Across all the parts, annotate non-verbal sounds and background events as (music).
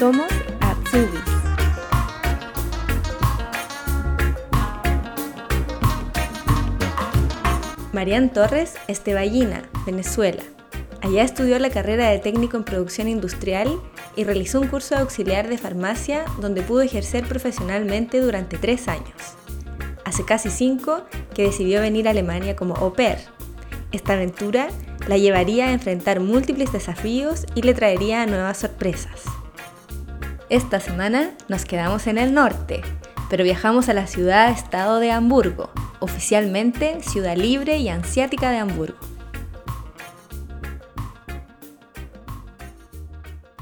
Somos Atsubis. Marian Torres es Venezuela. Allá estudió la carrera de técnico en producción industrial y realizó un curso auxiliar de farmacia donde pudo ejercer profesionalmente durante tres años. Hace casi cinco que decidió venir a Alemania como au pair. Esta aventura la llevaría a enfrentar múltiples desafíos y le traería nuevas sorpresas. Esta semana nos quedamos en el norte, pero viajamos a la ciudad-estado de Hamburgo, oficialmente Ciudad Libre y Ansiática de Hamburgo.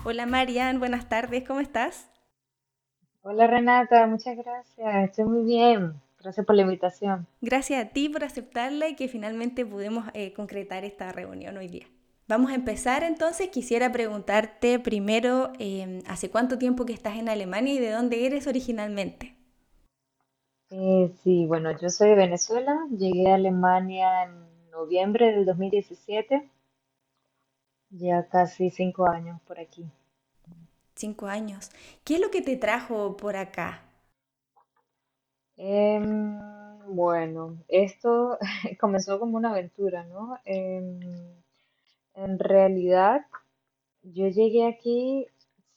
Hola Marian, buenas tardes, ¿cómo estás? Hola Renata, muchas gracias, estoy muy bien. Gracias por la invitación. Gracias a ti por aceptarla y que finalmente pudimos eh, concretar esta reunión hoy día. Vamos a empezar entonces. Quisiera preguntarte primero, em, ¿hace cuánto tiempo que estás en Alemania y de dónde eres originalmente? Eh, sí, bueno, yo soy de Venezuela. Llegué a Alemania en noviembre del 2017. Ya casi cinco años por aquí. Cinco años. ¿Qué es lo que te trajo por acá? Em, bueno, esto (laughs) comenzó como una aventura, ¿no? Em, en realidad, yo llegué aquí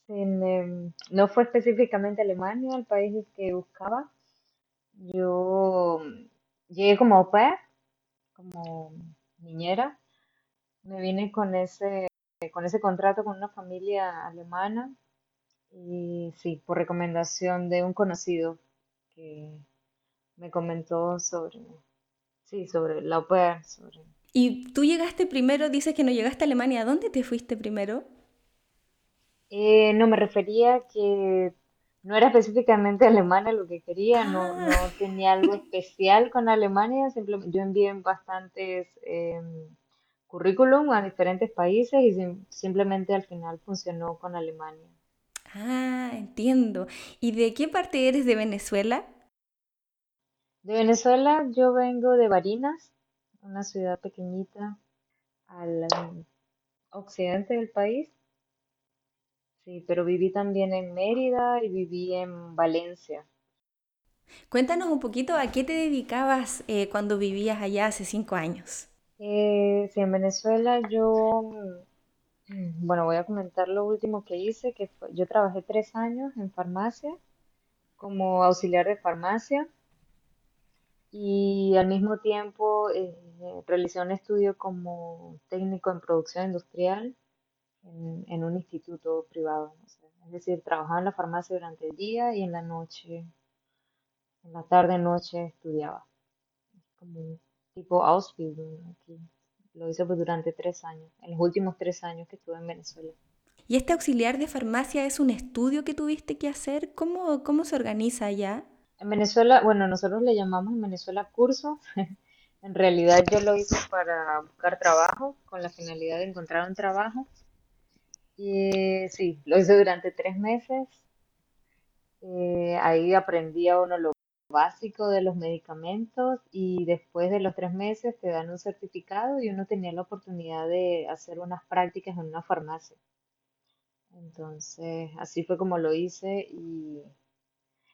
em, no fue específicamente Alemania el país que buscaba. Yo llegué como au pair, como niñera. Me vine con ese, con ese contrato con una familia alemana y sí, por recomendación de un conocido que me comentó sobre, sí, sobre la au sobre... Y tú llegaste primero, dices que no llegaste a Alemania, ¿a dónde te fuiste primero? Eh, no, me refería que no era específicamente alemana lo que quería, no, no Ah, tenía algo especial con Alemania, simplemente yo envié bastantes em, currículum a diferentes países y sim- simplemente al final funcionó con Alemania. ah, entiendo. ¿Y de qué parte eres de Venezuela? De Venezuela yo vengo de Barinas, una ciudad pequeñita al occidente del país. Sí, pero viví también en Mérida y viví en Valencia. Cuéntanos un poquito a qué te dedicabas eh, cuando vivías allá hace cinco años. Eh, sí, en Venezuela yo, mm, bueno, voy a comentar lo último que hice, que fue, yo trabajé tres años en farmacia como auxiliar de farmacia y al mismo tiempo eh, realicé un estudio como técnico en producción industrial en, en un instituto privado. o sea, es decir, trabajaba en la farmacia durante el día y en la noche, en la tarde-noche estudiaba. como un tipo Ausbildung aquí. Lo hice pues durante tres años, en los últimos tres años que estuve en Venezuela. ¿Y este auxiliar de farmacia es un estudio que tuviste que hacer? ¿Cómo, cómo se organiza allá? En Venezuela, bueno, nosotros le llamamos en Venezuela curso. (laughs) En realidad yo lo hice para buscar trabajo, con la finalidad de encontrar un trabajo. Y sí, lo hice durante tres meses. Eh, ahí aprendí uno lo básico de los medicamentos y después de los tres meses te dan un certificado y uno tenía la oportunidad de hacer unas prácticas en una farmacia. Entonces, así fue como lo hice y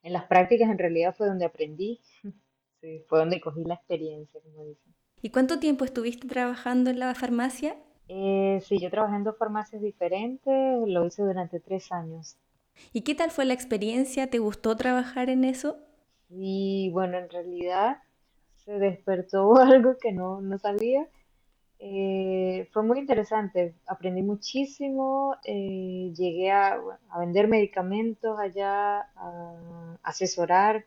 en las prácticas en realidad fue donde aprendí, (laughs) sí, fue donde cogí la experiencia, como dicen. ¿Y cuánto tiempo estuviste trabajando en la farmacia? Eh, sí, yo trabajé en dos farmacias diferentes, lo hice durante tres años. ¿Y qué tal fue la experiencia? ¿Te gustó trabajar en eso? Y bueno, en realidad se despertó (laughs) algo que no, no sabía. Eh, fue muy interesante, aprendí muchísimo, eh, llegué a, a vender medicamentos allá, a asesorar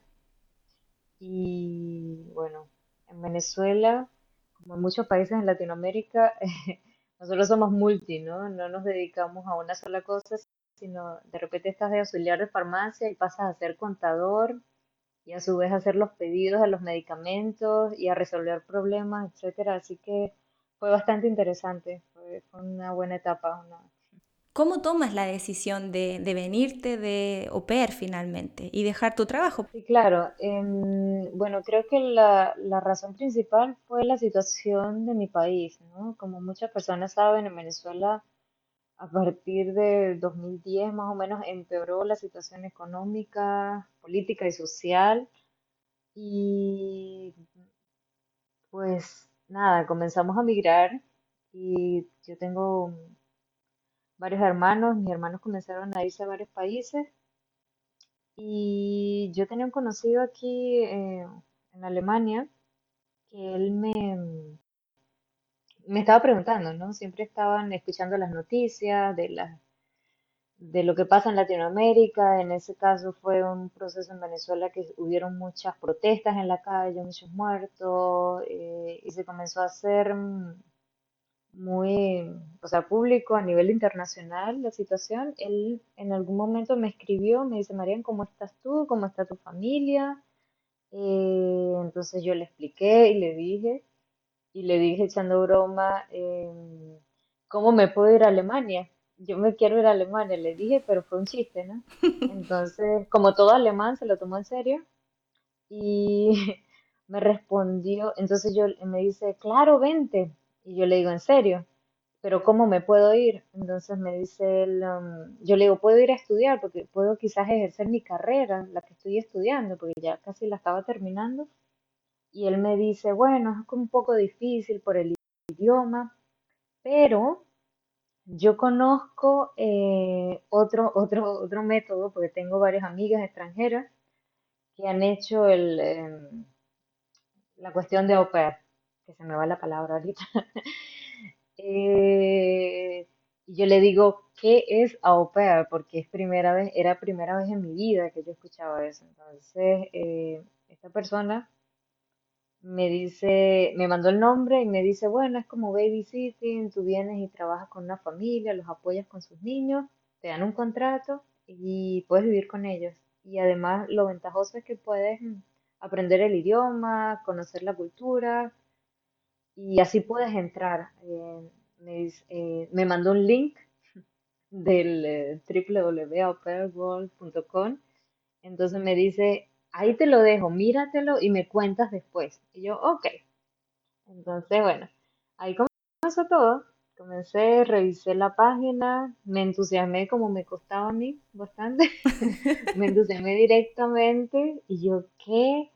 y bueno, en Venezuela, como en muchos países en Latinoamérica, (laughs) nosotros somos multi, ¿no? No nos dedicamos a una sola cosa, sino de repente estás de auxiliar de farmacia y pasas a ser contador y a su vez a hacer los pedidos de los medicamentos y a resolver problemas, etcétera. Así que fue bastante interesante, fue, una buena etapa. una- ¿Cómo tomas la decisión de, de venirte de pair finalmente y dejar tu trabajo? Sí, claro. em, bueno, creo que la, la razón principal fue la situación de mi país, ¿no? Como muchas personas saben, en Venezuela a partir del 2010 más o menos empeoró la situación económica, política y social. Y pues nada, comenzamos a migrar y yo tengo varios hermanos, mis hermanos comenzaron a irse a varios países y yo tenía un conocido aquí eh, en Alemania que él me, me estaba preguntando, ¿no? Siempre estaban escuchando las noticias de las de lo que pasa en Latinoamérica. En ese caso fue un proceso en Venezuela que hubieron muchas protestas en la calle, muchos muertos, eh, y se comenzó a hacer muy, o sea, público a nivel internacional la situación. Él en algún momento me escribió, me dice, Marian, ¿cómo estás tú? ¿Cómo está tu familia? Eh, entonces yo le expliqué y le dije, y le dije echando broma, em, ¿cómo me puedo ir a Alemania? Yo me quiero ir a Alemania, le dije, pero fue un chiste, ¿no? (laughs) Entonces, como todo alemán, se lo tomó en serio y (laughs) me respondió, entonces yo me dice, claro, vente. Y yo le digo, ¿en serio? Pero ¿cómo me puedo ir? Entonces me dice él, um, yo le digo, puedo ir a estudiar porque puedo quizás ejercer mi carrera, la que estoy estudiando, porque ya casi la estaba terminando. Y él me dice, bueno, es un poco difícil por el idioma, pero yo conozco eh, otro, otro, otro método, porque tengo varias amigas extranjeras que han hecho el, em, la cuestión de au que se me va la palabra ahorita. (laughs) Eh, y yo le digo, ¿qué es au? Porque es primera vez, era primera vez en mi vida que yo escuchaba eso. Entonces, eh, esta persona me dice, me mandó el nombre y me dice, bueno, es como babysitting, tú vienes y trabajas con una familia, los apoyas con sus niños, te dan un contrato y puedes vivir con ellos. Y además lo ventajoso es que puedes mm, aprender el idioma, conocer la cultura y así puedes entrar. Eh, me, eh, me mandó un link del eh, entonces me dice, ahí te lo dejo, míratelo y me cuentas después. Y yo, ok. Entonces, bueno, ahí comenzó todo. Comencé, revisé la página, me entusiasmé como me costaba a mí bastante. (laughs) Me entusiasmé directamente y yo, ¿qué?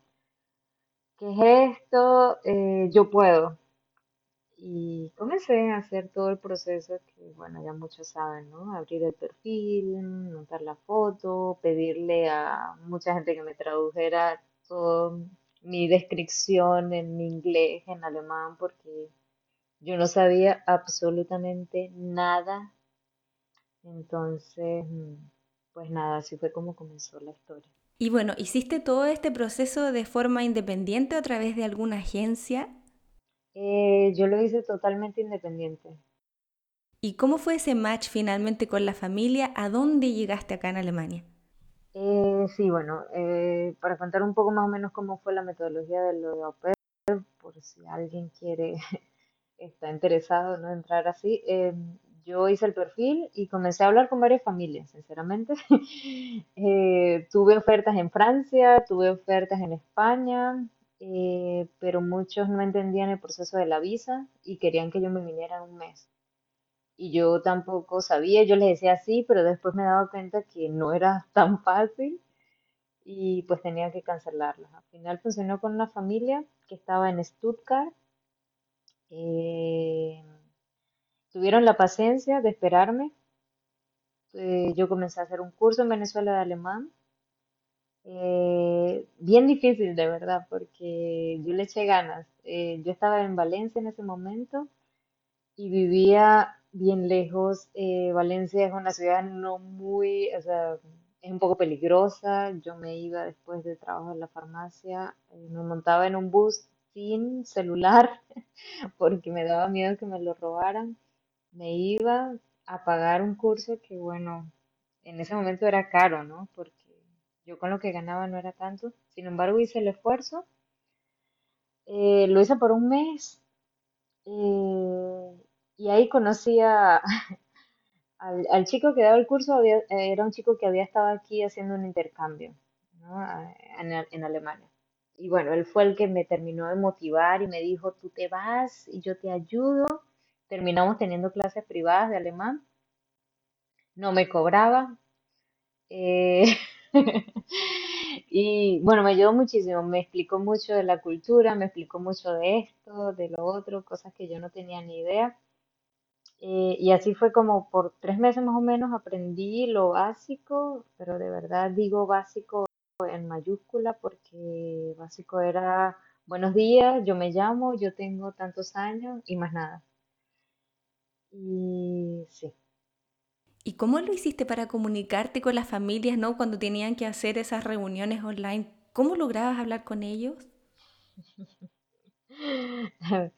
¿Qué es esto? Eh, yo puedo. Y comencé a hacer todo el proceso que, bueno, ya muchos saben, ¿no? Abrir el perfil, montar la foto, pedirle a mucha gente que me tradujera toda mi descripción en inglés, en alemán, porque yo no sabía absolutamente nada. Entonces, mm, pues nada, así fue como comenzó la historia. Y bueno, ¿hiciste todo este proceso de forma independiente o a través de alguna agencia? Eh, yo lo hice totalmente independiente. ¿Y cómo fue ese match finalmente con la familia? ¿A dónde llegaste acá en Alemania? Eh, sí, bueno, eh, para contar un poco más o menos cómo fue la metodología de lo de au pair, por si alguien quiere, (laughs) está interesado, ¿no? Entrar así. eh, yo hice el perfil y comencé a hablar con varias familias, sinceramente. (laughs) Eh, tuve ofertas en Francia, tuve ofertas en España, eh, pero muchos no entendían el proceso de la visa y querían que yo me viniera un mes. Y yo tampoco sabía, yo les decía sí, pero después me daba cuenta que no era tan fácil y pues tenía que cancelarlas. Al final funcionó con una familia que estaba en Stuttgart. eh, tuvieron la paciencia de esperarme. eh, yo comencé a hacer un curso en Venezuela de alemán. Eh, bien difícil de verdad, porque yo le eché ganas. Eh, yo estaba en Valencia en ese momento y vivía bien lejos. Eh, Valencia es una ciudad no muy, o sea, es un poco peligrosa. Yo me iba después de trabajo en la farmacia, eh, me montaba en un bus sin celular (laughs) porque me daba miedo que me lo robaran. Me iba a pagar un curso que, bueno, en ese momento era caro, ¿no? Porque yo con lo que ganaba no era tanto. Sin embargo, hice el esfuerzo. Eh, lo hice por un mes eh, y ahí conocí a, (laughs) Al, chico que daba el curso era un chico que había estado aquí haciendo un intercambio, En, en Alemania. Y bueno, él fue el que me terminó de motivar y me dijo, tú te vas y yo te ayudo. Terminamos teniendo clases privadas de alemán no me cobraba. eh, (laughs) (laughs) y bueno, me ayudó muchísimo, me explicó mucho de la cultura, me explicó mucho de esto, de lo otro, cosas que yo no tenía ni idea. Eh, y así fue como por tres meses más o menos aprendí lo básico, pero de verdad digo básico en mayúscula porque básico era buenos días, yo me llamo, yo tengo tantos años y más nada. Y sí. ¿Y cómo lo hiciste para comunicarte con las familias, ¿no? Cuando tenían que hacer esas reuniones online, ¿cómo lograbas hablar con ellos? (laughs)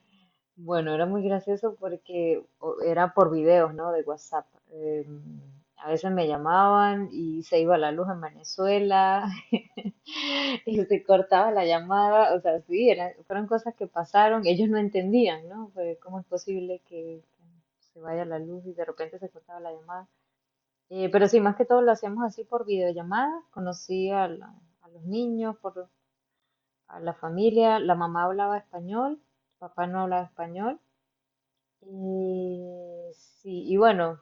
Bueno, era muy gracioso porque era por videos, ¿no? De WhatsApp. Em, a veces me llamaban y se iba la luz en Venezuela (laughs) y se cortaba la llamada. O sea, sí, eran, fueron cosas que pasaron. Ellos no entendían, ¿no? Pues, ¿cómo es posible que se vaya la luz y de repente se cortaba la llamada? Eh, pero sí, más que todo lo hacíamos así por videollamada. Conocí a, la- a los niños, por, a la familia. La mamá hablaba español, papá no hablaba español. Y sí, y bueno,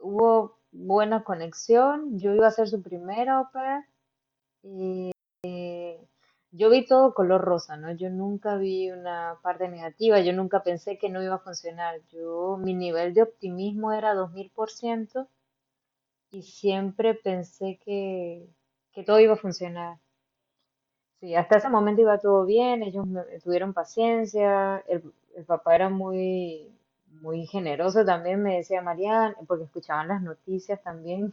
hubo buena conexión. Yo iba a ser su primera au pair y yo vi todo color rosa, ¿no? Yo nunca vi una parte negativa, yo nunca pensé que no iba a funcionar. Yo, mi nivel de optimismo era 2000% y siempre pensé que, que todo iba a funcionar. Sí, hasta ese momento iba todo bien, ellos me- tuvieron paciencia, el, papá era muy, muy generoso también, me decía Mariana, porque escuchaban las noticias también,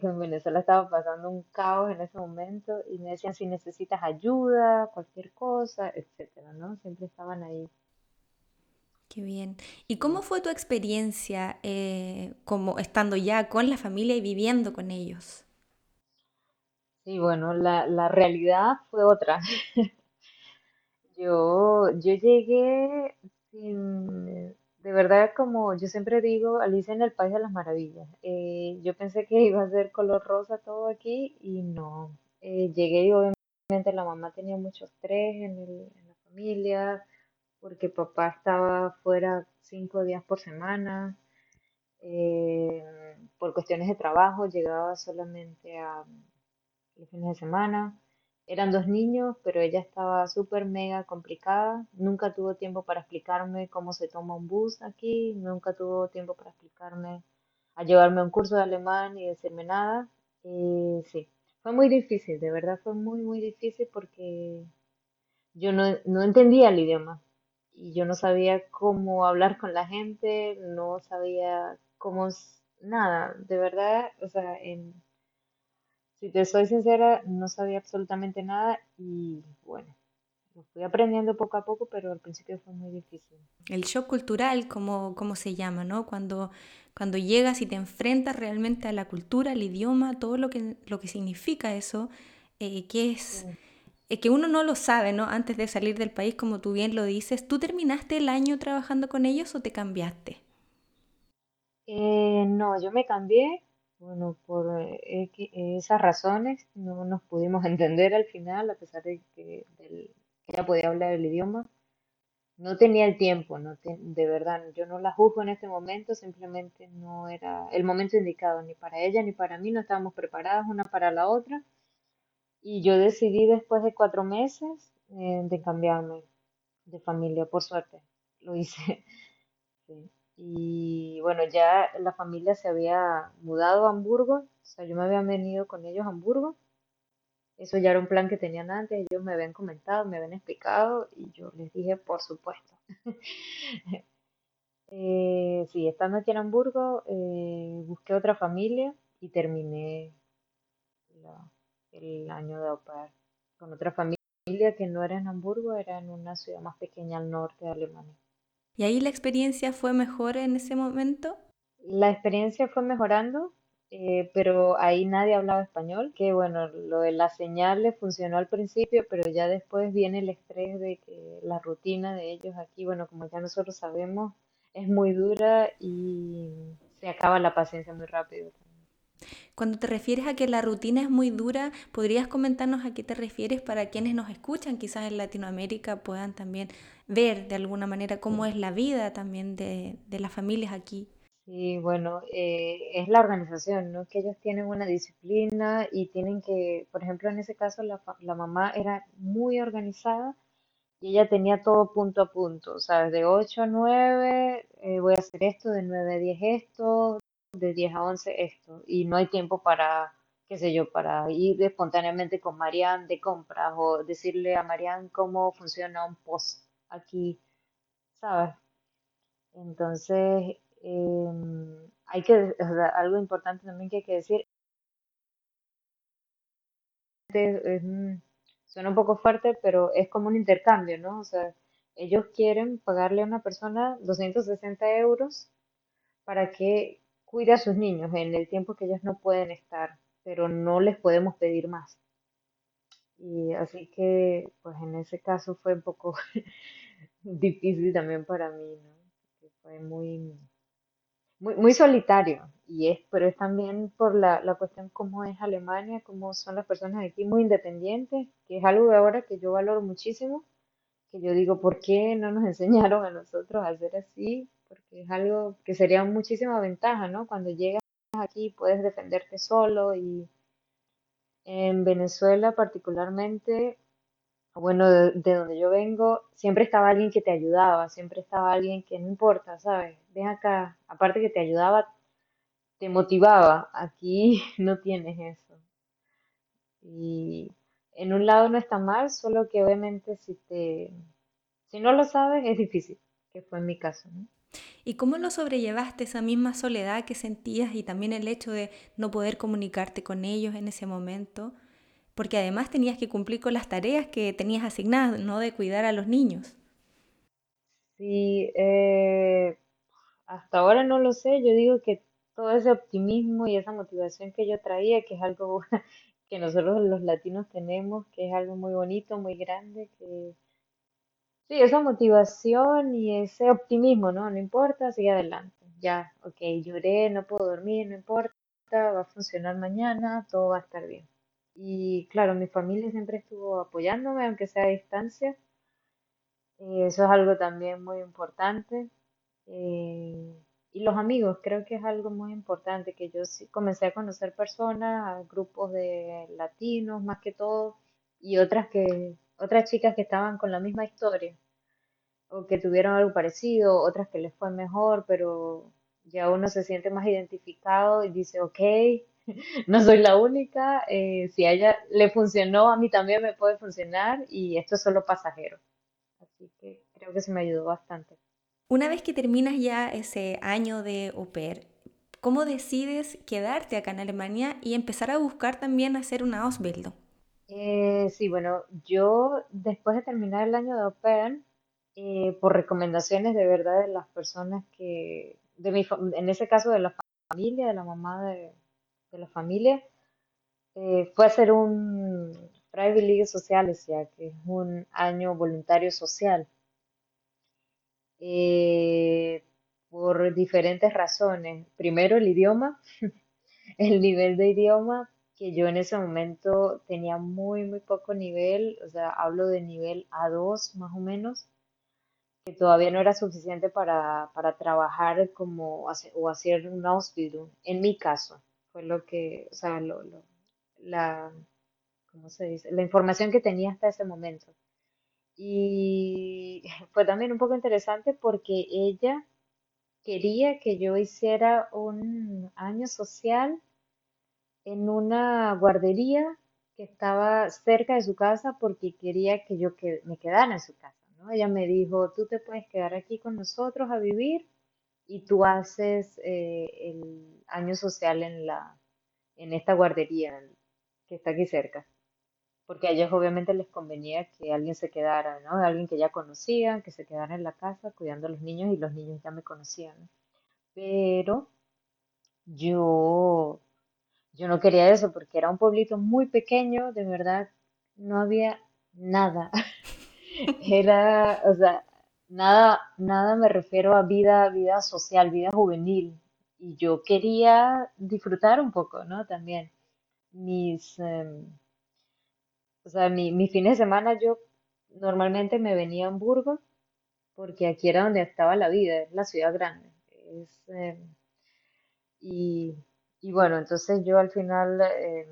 que (laughs) en Venezuela estaba pasando un caos en ese momento, y me decían si necesitas ayuda, cualquier cosa, etcétera, ¿no? Siempre estaban ahí. Qué bien. ¿Y cómo fue tu experiencia eh, como estando ya con la familia y viviendo con ellos? Sí, bueno, la, la realidad fue otra. (laughs) Yo, yo llegué sin, de verdad, como yo siempre digo, Alicia en el País de las Maravillas. Eh, yo pensé que (laughs) iba a ser color rosa todo aquí y no. Eh, llegué y obviamente la mamá tenía mucho estrés en el- en la familia porque papá estaba fuera cinco días por semana. eh, por cuestiones de trabajo llegaba solamente a los fines de semana. Eran dos niños, pero ella estaba súper mega complicada. Nunca tuvo tiempo para explicarme cómo se toma un bus aquí. Nunca tuvo tiempo para explicarme, a llevarme a un curso de alemán y decirme nada. Y sí, fue muy difícil, de verdad fue muy, muy difícil porque yo no, no entendía el idioma y yo no sabía cómo hablar con la gente, no sabía cómo, nada, de verdad, o sea, en si te soy sincera, no sabía absolutamente nada y bueno, lo fui aprendiendo poco a poco, pero al principio fue muy difícil. El shock cultural, como, como se llama, ¿no? Cuando, cuando llegas y te enfrentas realmente a la cultura, al idioma, todo lo que, lo que significa eso, eh, que es, Sí. que uno no lo sabe, ¿no? Antes de salir del país, como tú bien lo dices, ¿tú terminaste el año trabajando con ellos o te cambiaste? Eh, no, yo me cambié, bueno, por eh, X- esas razones no nos pudimos (laughs) entender al final, a pesar de que ella podía hablar el idioma. No tenía el tiempo, no te- de verdad, yo no la juzgo en este momento, simplemente no era el momento indicado ni para ella ni para mí, no estábamos preparadas una para la otra. Y yo decidí después de cuatro meses eh, de cambiarme de familia, por suerte. Lo hice. (laughs) sí. Y bueno, ya la familia se había mudado a Hamburgo, o sea, yo me había venido con ellos a Hamburgo. Eso ya era un plan que tenían antes, ellos me habían comentado, me habían explicado y yo les dije, por supuesto. (laughs) Eh, sí, estando aquí en Hamburgo, eh, busqué otra familia y terminé el año de au pair con otra familia que no era en Hamburgo, era en una ciudad más pequeña al norte de Alemania. ¿Y ahí la experiencia fue mejor en ese momento? La experiencia fue mejorando, eh, pero ahí nadie hablaba español, que bueno, lo de la señal le funcionó al principio, pero ya después viene el estrés de que la rutina de ellos aquí, bueno, como ya nosotros sabemos, es muy dura y se acaba la paciencia muy rápido. Cuando te refieres a que la rutina es muy dura, ¿podrías comentarnos a qué te refieres para quienes nos escuchan, quizás en Latinoamérica puedan también ver de alguna manera cómo es la vida también de, de las familias aquí? Sí, bueno, eh, es la organización, ¿no? Que ellos tienen una disciplina y tienen que, por ejemplo, en ese caso la, la mamá era muy organizada y ella tenía todo punto a punto, ¿sabes? De 8 a 9 eh, voy a hacer esto, de 9 a 10 esto, de 10 a 11 esto, y no hay tiempo para, qué sé yo, para ir espontáneamente con Marianne de compras o decirle a Marianne cómo funciona un post aquí, ¿sabes? Entonces, em, hay que, algo importante también que hay que decir, suena un poco fuerte, pero es como un intercambio, ¿no? O sea, ellos quieren pagarle a una persona 260 euros para que cuide a sus niños en el tiempo que ellos no pueden estar, pero no les podemos pedir más. Y así que, pues en ese caso fue un poco (laughs) difícil también para mí, ¿no? Fue muy, muy, muy solitario. Y es, pero es también por la, la cuestión cómo es Alemania, cómo son las personas aquí muy independientes, que es algo de ahora que yo valoro muchísimo, que yo digo, ¿por qué no nos (laughs) enseñaron a nosotros a hacer así? Porque es algo que sería muchísima ventaja, ¿no? Cuando llegas aquí puedes defenderte solo y en Venezuela particularmente, bueno, de, de donde yo vengo, siempre estaba alguien que te ayudaba, siempre estaba alguien que no importa, ¿sabes? Ven acá, aparte que te ayudaba, te motivaba. Aquí (laughs) no tienes eso. Y en un lado no está mal, solo que obviamente si te, si no lo sabes es difícil, que fue en mi caso, ¿no? ¿Y cómo lo sobrellevaste esa misma soledad que sentías y también el hecho de no poder comunicarte con ellos en ese momento? Porque además tenías que cumplir con las tareas que tenías asignadas, no de cuidar a los niños. Sí, eh, hasta ahora no lo sé, yo digo que todo ese optimismo y esa motivación que yo traía, que es algo (laughs) que nosotros los latinos tenemos, que es algo muy bonito, muy grande, que sí, esa motivación y ese optimismo, ¿no? No importa, sigue adelante. Ya, ok, lloré, no puedo dormir, no importa, va a funcionar mañana, todo va a estar bien. Y claro, mi familia siempre estuvo apoyándome, aunque sea a distancia. Eh, eso es algo también muy importante. Eh, y los amigos, creo que es algo muy importante, que yo sí comencé a conocer personas, grupos de latinos más que todo, y otras que, otras chicas que estaban con la misma historia, o que tuvieron algo parecido, otras que les fue mejor, pero ya uno se siente más identificado y dice, ok, (laughs) no soy la única, eh, si a ella le funcionó, a mí también me puede funcionar, y esto es solo pasajero. Así que creo que se me ayudó bastante. Una vez que terminas ya ese año de au pair, ¿cómo decides quedarte acá en Alemania y empezar a buscar también hacer una Ausbildung? Eh, sí, bueno, yo después de terminar el año de pair, eh, por recomendaciones de verdad de las personas que, de mi, en ese caso de la familia, de la mamá de, de la familia, eh, fue a hacer un Freiwillige Soziales, ya que es un año voluntario social, eh, por diferentes razones. Primero, el idioma, (laughs) el nivel de idioma, que yo en ese momento tenía muy, muy poco nivel, o sea, hablo de nivel A2 más o menos, que todavía no era suficiente para, para trabajar como o hacer un Ausbildung. En mi caso, fue lo que, o sea, lo, lo- la, ¿cómo se dice? La información que tenía hasta ese momento. Y (laughs) fue también un poco interesante porque ella quería que yo hiciera un año social en una guardería que estaba cerca de su casa porque quería que yo que- me quedara en su casa, ¿no? Ella me dijo, tú te puedes quedar aquí con nosotros a vivir y tú haces eh, el año social en la, en esta guardería que está aquí cerca. Porque a ellos obviamente les convenía que alguien se quedara, ¿no? Alguien que ya conocían, que se quedara en la casa cuidando a los niños y los niños ya me conocían, ¿no? Pero yo Yo no quería eso porque era un pueblito muy pequeño, de verdad, no había nada. (laughs) Era, o sea, nada, nada me refiero a vida, vida social, vida juvenil. Y yo quería disfrutar un poco, ¿no? También mis, em, o sea, mi, mi fin de semana yo normalmente me venía a Hamburgo porque aquí era donde estaba la vida, es la ciudad grande. Es, em, Y, y bueno, entonces yo al final, eh,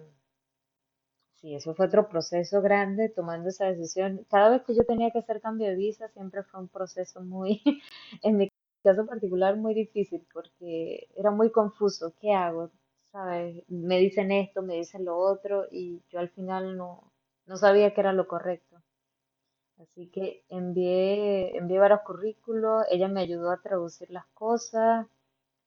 sí, eso fue otro proceso grande, tomando esa decisión. Cada vez que yo tenía que hacer cambio de visa, siempre fue un proceso muy, (laughs) en mi caso particular, muy difícil, porque era muy confuso. ¿Qué hago? ¿Sabes? Me dicen esto, me dicen lo otro, y yo al final no, no sabía qué era lo correcto. Así que envié, envié varios currículos, ella me ayudó a traducir las cosas.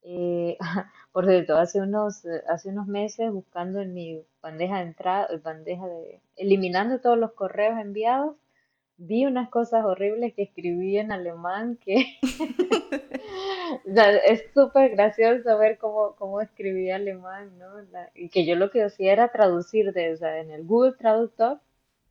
Eh, (laughs) por cierto, hace unos, eh, hace unos meses buscando en mi bandeja de entrada, eh, bandeja de, eliminando todos los correos enviados, vi unas cosas horribles que escribí en alemán que (laughs) es súper gracioso ver cómo, cómo escribí alemán, ¿no? La- y que yo lo que hacía era traducir de, o sea, en el Google Traductor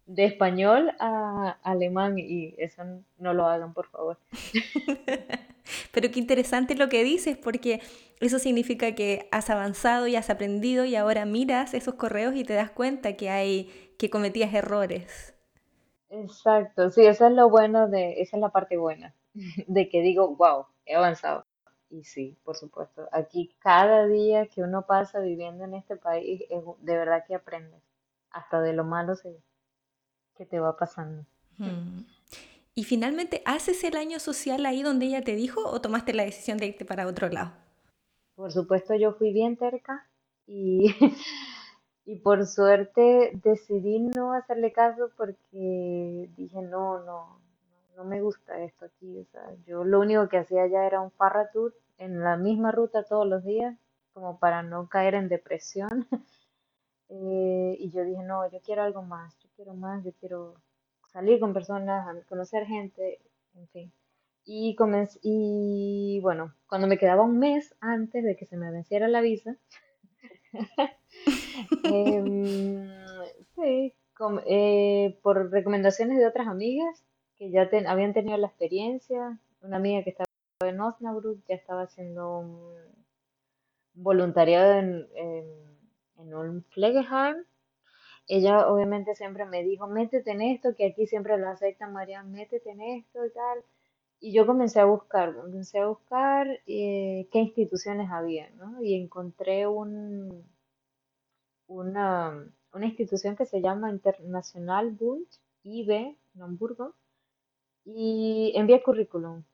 de español a alemán y eso no lo hagan, por favor. (laughs) Pero qué interesante lo que dices, porque eso significa que has avanzado y has aprendido y ahora miras esos correos y te das cuenta que hay, que cometías errores. Exacto, sí, eso es lo bueno de, esa es la parte buena, (laughs) de que digo, wow, he avanzado. Y sí, por supuesto, aquí cada día que uno pasa viviendo en este país, es de verdad que aprendes, hasta de lo malo se- que te va pasando. Y finalmente, ¿haces el año social ahí donde ella te dijo o tomaste la decisión de irte para otro lado? Por supuesto, yo fui bien terca y, (laughs) y por suerte decidí no hacerle caso porque dije, no, no, no me gusta esto aquí. O sea, yo lo único que hacía ya era un farratur en la misma ruta todos los días, como para no caer en depresión. (laughs) Eh, y yo dije, no, yo quiero algo más, quiero más, yo quiero salir con personas, conocer gente, en fin. Y comencé, y bueno, cuando me quedaba un mes antes de que se me venciera la visa, (laughs) em, sí, eh, por recomendaciones de otras amigas que ya ten- habían tenido la experiencia, una amiga que estaba en Osnabrück ya estaba haciendo un voluntariado en, en, en un Pflegeheim ella obviamente siempre me dijo, métete en esto, que aquí siempre lo aceptan, María, métete en esto y tal. Y yo comencé a buscar, comencé a buscar eh, qué instituciones había, ¿no? Y encontré un, una, una institución que se llama International Bund, IB, en Hamburgo, y envié currículum.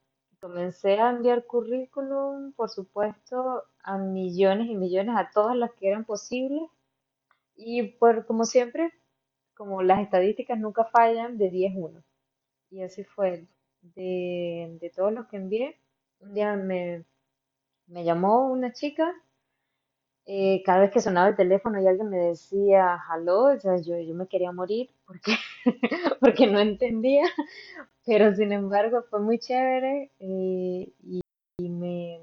Comencé a enviar currículum, por supuesto, a millones y millones, a todas las que eran posibles. Y por, como siempre, como las estadísticas nunca fallan, de 10 uno. Y así fue. De, de todos los que envié, un día me, me llamó una chica, eh, cada vez que sonaba el teléfono y alguien me decía hello, o sea, yo, yo me quería morir porque, (laughs) porque no entendía, (laughs) pero sin embargo fue muy chévere eh, y me,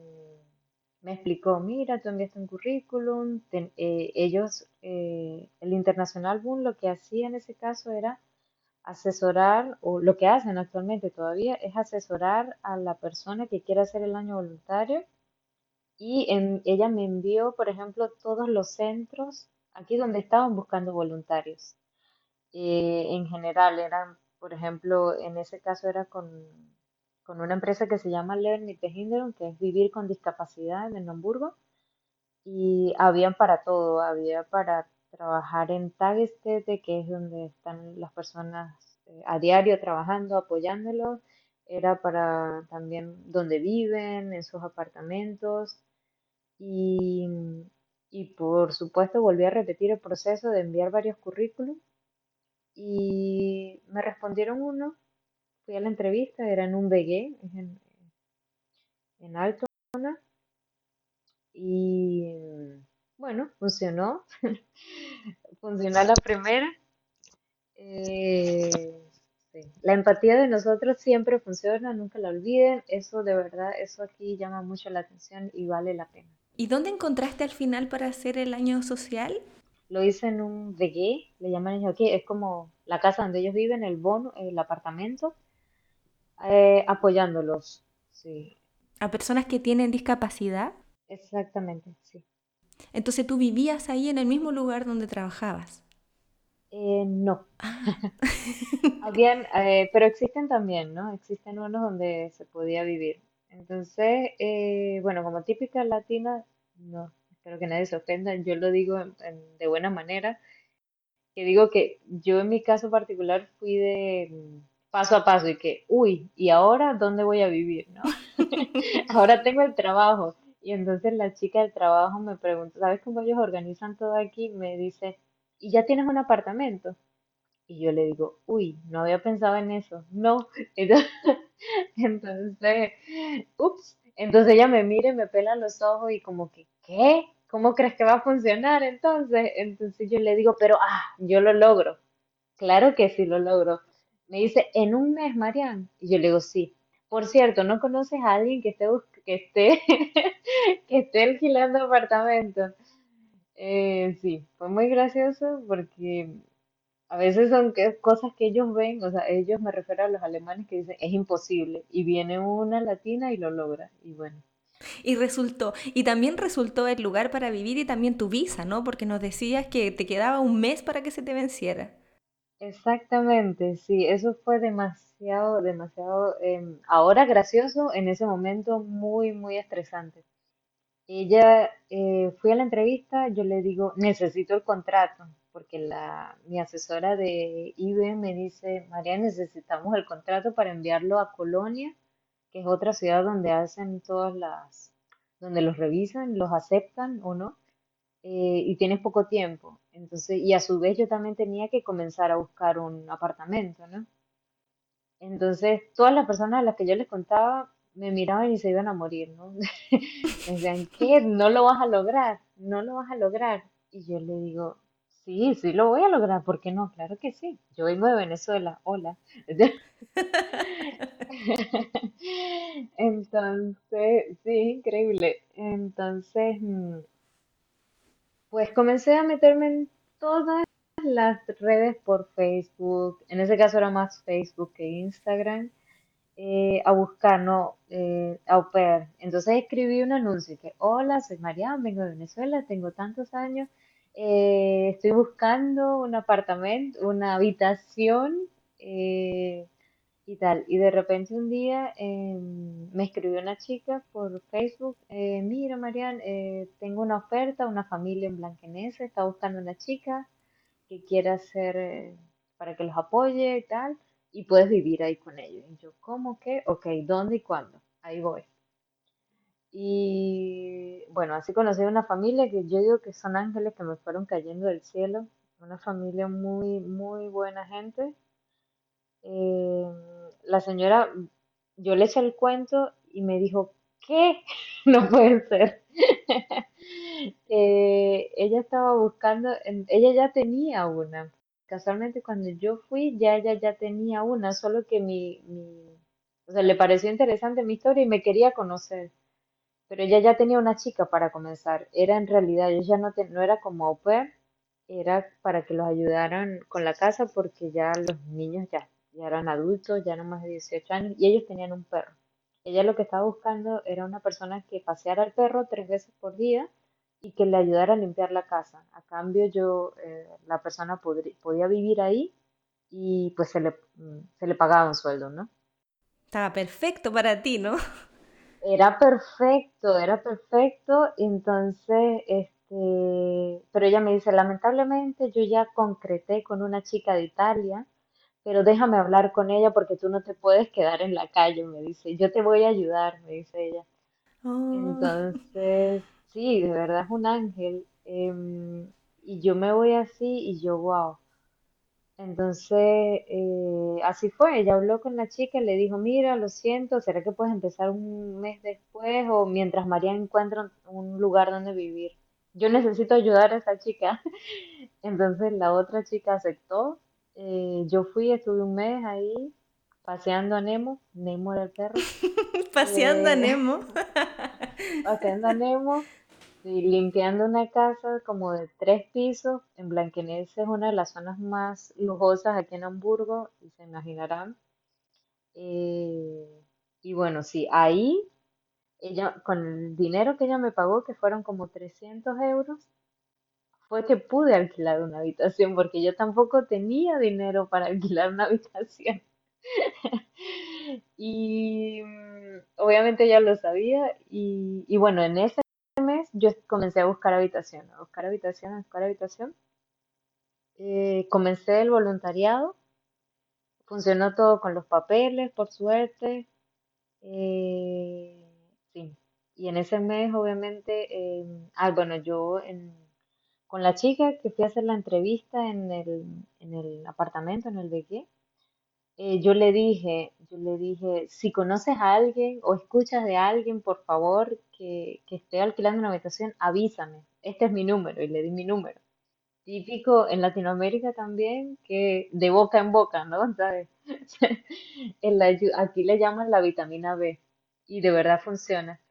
me explicó, mira, tú enviaste un currículum, eh, ellos, eh, el Internacional Boom lo que hacía en ese caso era asesorar, o lo que hacen actualmente todavía, es asesorar a la persona que quiere hacer el año voluntario. Y en- ella me envió, por ejemplo, todos los centros aquí donde estaban buscando voluntarios. Eh, en general eran, por ejemplo, en ese caso era con, con una empresa que se llama Learn mit Behinderung, que es vivir con discapacidad en Hamburgo. Y habían para todo, había para trabajar en Tagesstätte, que es donde están las personas eh, a diario trabajando, apoyándolos. Era para también donde viven, en sus apartamentos. Y, y por supuesto volví a repetir el proceso de enviar varios currículums y me respondieron uno. Fui a la entrevista, era en un es en, en Altona. Y bueno, funcionó. (laughs) Funcionó la primera. Eh, sí. La empatía de nosotros siempre funciona, nunca la olviden. Eso de verdad, eso aquí llama mucho la atención y vale la pena. ¿Y dónde encontraste al final para hacer el año social? Lo hice en un vegué, le llaman ellos aquí, es como la casa donde ellos viven, el bono, el apartamento, eh, apoyándolos. Sí, A personas que tienen discapacidad. exactamente, sí. Entonces tú vivías ahí en el mismo lugar donde trabajabas. Eh, no, Ah, (laughs) habían, eh, pero existen también, ¿no? Existen unos donde se podía vivir. Entonces, eh, bueno, como típica latina, no. espero que nadie se ofenda, yo lo digo de buena manera, que digo que yo en mi caso particular fui de paso a paso y que, uy, ¿y ahora dónde voy a vivir, no? (laughs) Ahora tengo el trabajo. Y entonces la chica del trabajo me pregunta, ¿sabes cómo ellos organizan todo aquí? Me dice, ¿y ya tienes un apartamento? Y yo le digo, uy, no había pensado en eso. No. (laughs) Entonces, ups. Entonces ella me mira y me pela los ojos y como que, ¿qué? ¿Cómo crees que va a funcionar entonces? Entonces yo le digo, pero ah, yo lo logro. Claro que sí lo logro. Me dice, ¿en un mes, Marian? Y yo le digo, sí. Por cierto, ¿no conoces a alguien que esté, que esté, (laughs) que esté alquilando apartamentos? Eh, sí, fue muy gracioso porque a veces son cosas que ellos ven, o sea, ellos me refiero a los alemanes que dicen, es imposible, y viene una latina y lo logra, y bueno. Y resultó, y también resultó el lugar para vivir y también tu visa, ¿no? Porque nos decías que te quedaba un mes para que se te venciera. Exactamente, sí, eso fue demasiado, demasiado, em, ahora gracioso, en ese momento muy, muy estresante. Ella, eh, fui a la entrevista, yo le digo, necesito el contrato, porque la, mi asesora de IBE me dice, María, necesitamos el contrato para enviarlo a Colonia, que es otra ciudad donde hacen todas las, donde los revisan, los aceptan o no, eh, y tienes poco tiempo. Entonces, y a su vez yo también tenía que comenzar a buscar un apartamento, ¿no? Entonces, todas las personas a las que yo les contaba me miraban y se iban a morir, ¿no? Me (laughs) decían, ¿qué? No lo vas a lograr, no lo vas a lograr. Y yo le digo, sí, sí lo voy a lograr, ¿por qué no? Claro que sí. Yo vengo de Venezuela, hola. (laughs) Entonces, sí, increíble. Entonces, mm, pues comencé a meterme en todas las redes por Facebook. En ese caso era más Facebook que Instagram eh, a buscar, ¿no? Eh, au pair. Entonces escribí un anuncio que, hola, soy Mariana, vengo de Venezuela, tengo tantos años, eh, estoy buscando un apartamento, una habitación eh, y tal. Y de repente un día em, me escribió una chica por Facebook, eh, mira, Marian, eh, tengo una oferta, una familia en Blanquenese está buscando una chica que quiera hacer, eh, para que los apoye y tal y puedes vivir ahí con ellos. Y yo, ¿cómo que? Ok, ¿dónde y cuándo? Ahí voy. Y bueno, así conocí a una familia que yo digo que son ángeles que me fueron cayendo del cielo. Una familia muy, muy buena gente. Eh, la señora, yo le eché el cuento y me dijo, ¿qué? (laughs) No puede ser. (laughs) Eh, ella estaba buscando, ella ya tenía una. Casualmente cuando yo fui, ya ella ya tenía una, solo que mi, mi, o sea, le pareció interesante mi historia y me quería conocer. Pero ella ya tenía una chica para comenzar. Era en realidad, ella no, te- no era como au era para que los ayudaran con la casa porque ya los niños ya, ya eran adultos, ya eran más de 18 años y ellos tenían un perro. Ella lo que estaba buscando era una persona que paseara al perro tres veces por día y que le ayudara a limpiar la casa. A cambio, yo, eh, la persona podía vivir ahí y pues se le, mm, se le pagaba un sueldo, ¿no? Estaba perfecto para ti, ¿no? Era perfecto, era perfecto. Entonces, este, pero ella me dice, lamentablemente yo ya concreté con una chica de Italia, pero déjame hablar con ella porque tú no te puedes quedar en la calle, me dice. Yo te voy a ayudar, me dice ella. Oh, Entonces, sí, de verdad es un ángel. em, y yo me voy así y yo, wow. Entonces, eh, así fue. Ella habló con la chica y le dijo, mira, lo siento, ¿será que puedes empezar un mes después o mientras María encuentra un un lugar donde vivir? Yo necesito ayudar a esa chica. (laughs) Entonces la otra chica aceptó. Eh, yo fui, estuve un mes ahí paseando a Nemo. Nemo era el perro. (laughs) paseando a Eh, Nemo. (laughs) paseando a Nemo. Sí, limpiando una casa como de tres pisos en Blanquenese, es una de las zonas más lujosas aquí en Hamburgo, y se imaginarán. Eh, y bueno, sí, ahí ella, con el dinero que ella me pagó, que fueron como 300 euros, fue que pude alquilar una habitación, porque yo tampoco tenía dinero para (laughs) alquilar una habitación. Y mm, obviamente ella lo sabía, y, y bueno, en ese mes yo comencé a buscar habitación, a buscar habitación, a buscar habitación. Eh, comencé el voluntariado, funcionó todo con los papeles, por suerte. Eh, sí, y en ese mes, obviamente, eh, ah, bueno, yo en, con la chica que fui a hacer la entrevista en el, en el apartamento, en el BG, eh, yo le dije, yo le dije, si conoces a alguien o escuchas de alguien, por favor, que, que esté alquilando una habitación, avísame. Este es mi número y le di mi número. Típico en Latinoamérica también, que de boca en boca, ¿no? (laughs) ¿Sabes? (laughs) En aquí le llaman la vitamina B y de verdad funciona.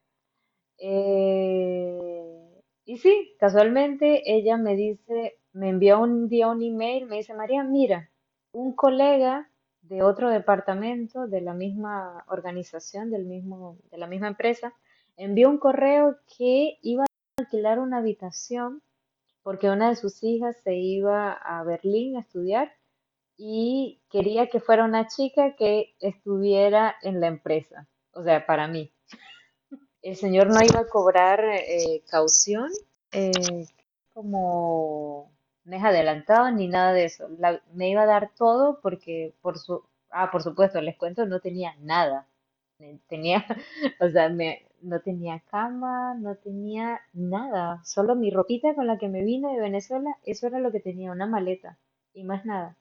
Eh, y sí, casualmente ella me dice, me envió un día un email, me dice, María, mira, un colega de otro departamento de la misma organización, del mismo, de la misma empresa, envió un correo que iba a alquilar una habitación porque una de sus hijas se iba a Berlín a estudiar y quería que fuera una chica que estuviera en la empresa, o sea, para mí. El señor no iba a cobrar eh, caución, eh, como mes adelantado ni nada de eso. Me iba a dar todo porque por su, ah, por supuesto, les cuento, no tenía nada. Tenía, (laughs) o sea, me, no tenía cama, no tenía nada. Solo mi ropita con la que me vine de Venezuela, eso era lo que tenía, una maleta y más nada.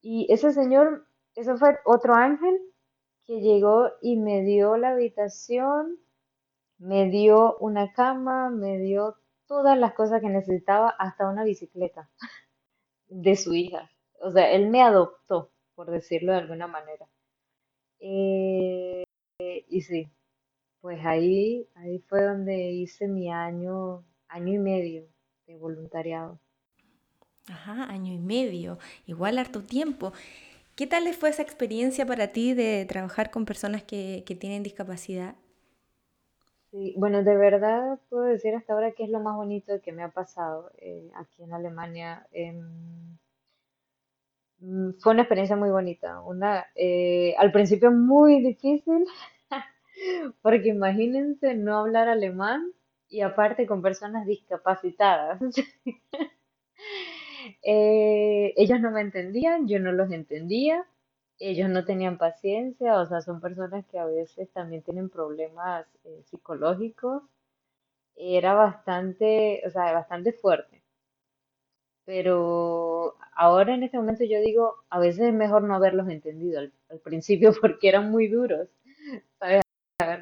Y ese señor, eso fue otro ángel que llegó y me dio la habitación me dio una cama, me dio todas las cosas que necesitaba, hasta una bicicleta (laughs) de su hija. O sea, él me adoptó, por decirlo de alguna manera. Eh, y sí, pues ahí, ahí fue donde hice mi año, año y medio de voluntariado. Ajá, año y medio, igual harto tiempo. ¿Qué tal fue esa experiencia para ti de trabajar con personas que, que tienen discapacidad? Sí, bueno, de verdad puedo decir hasta ahora que es lo más bonito que me ha pasado eh, aquí en Alemania. Em, mm, fue una experiencia muy bonita. Una, eh, al principio muy difícil, (laughs) Porque imagínense no hablar alemán y aparte con personas discapacitadas. (laughs) Eh, ellos no me entendían, yo no los entendía, ellos no tenían paciencia, o sea, son personas que a veces también tienen problemas eh, psicológicos. Era bastante, o sea, bastante fuerte. Pero ahora en este momento yo digo, a veces es mejor no haberlos entendido al, principio (laughs) porque eran muy duros, ¿sabes?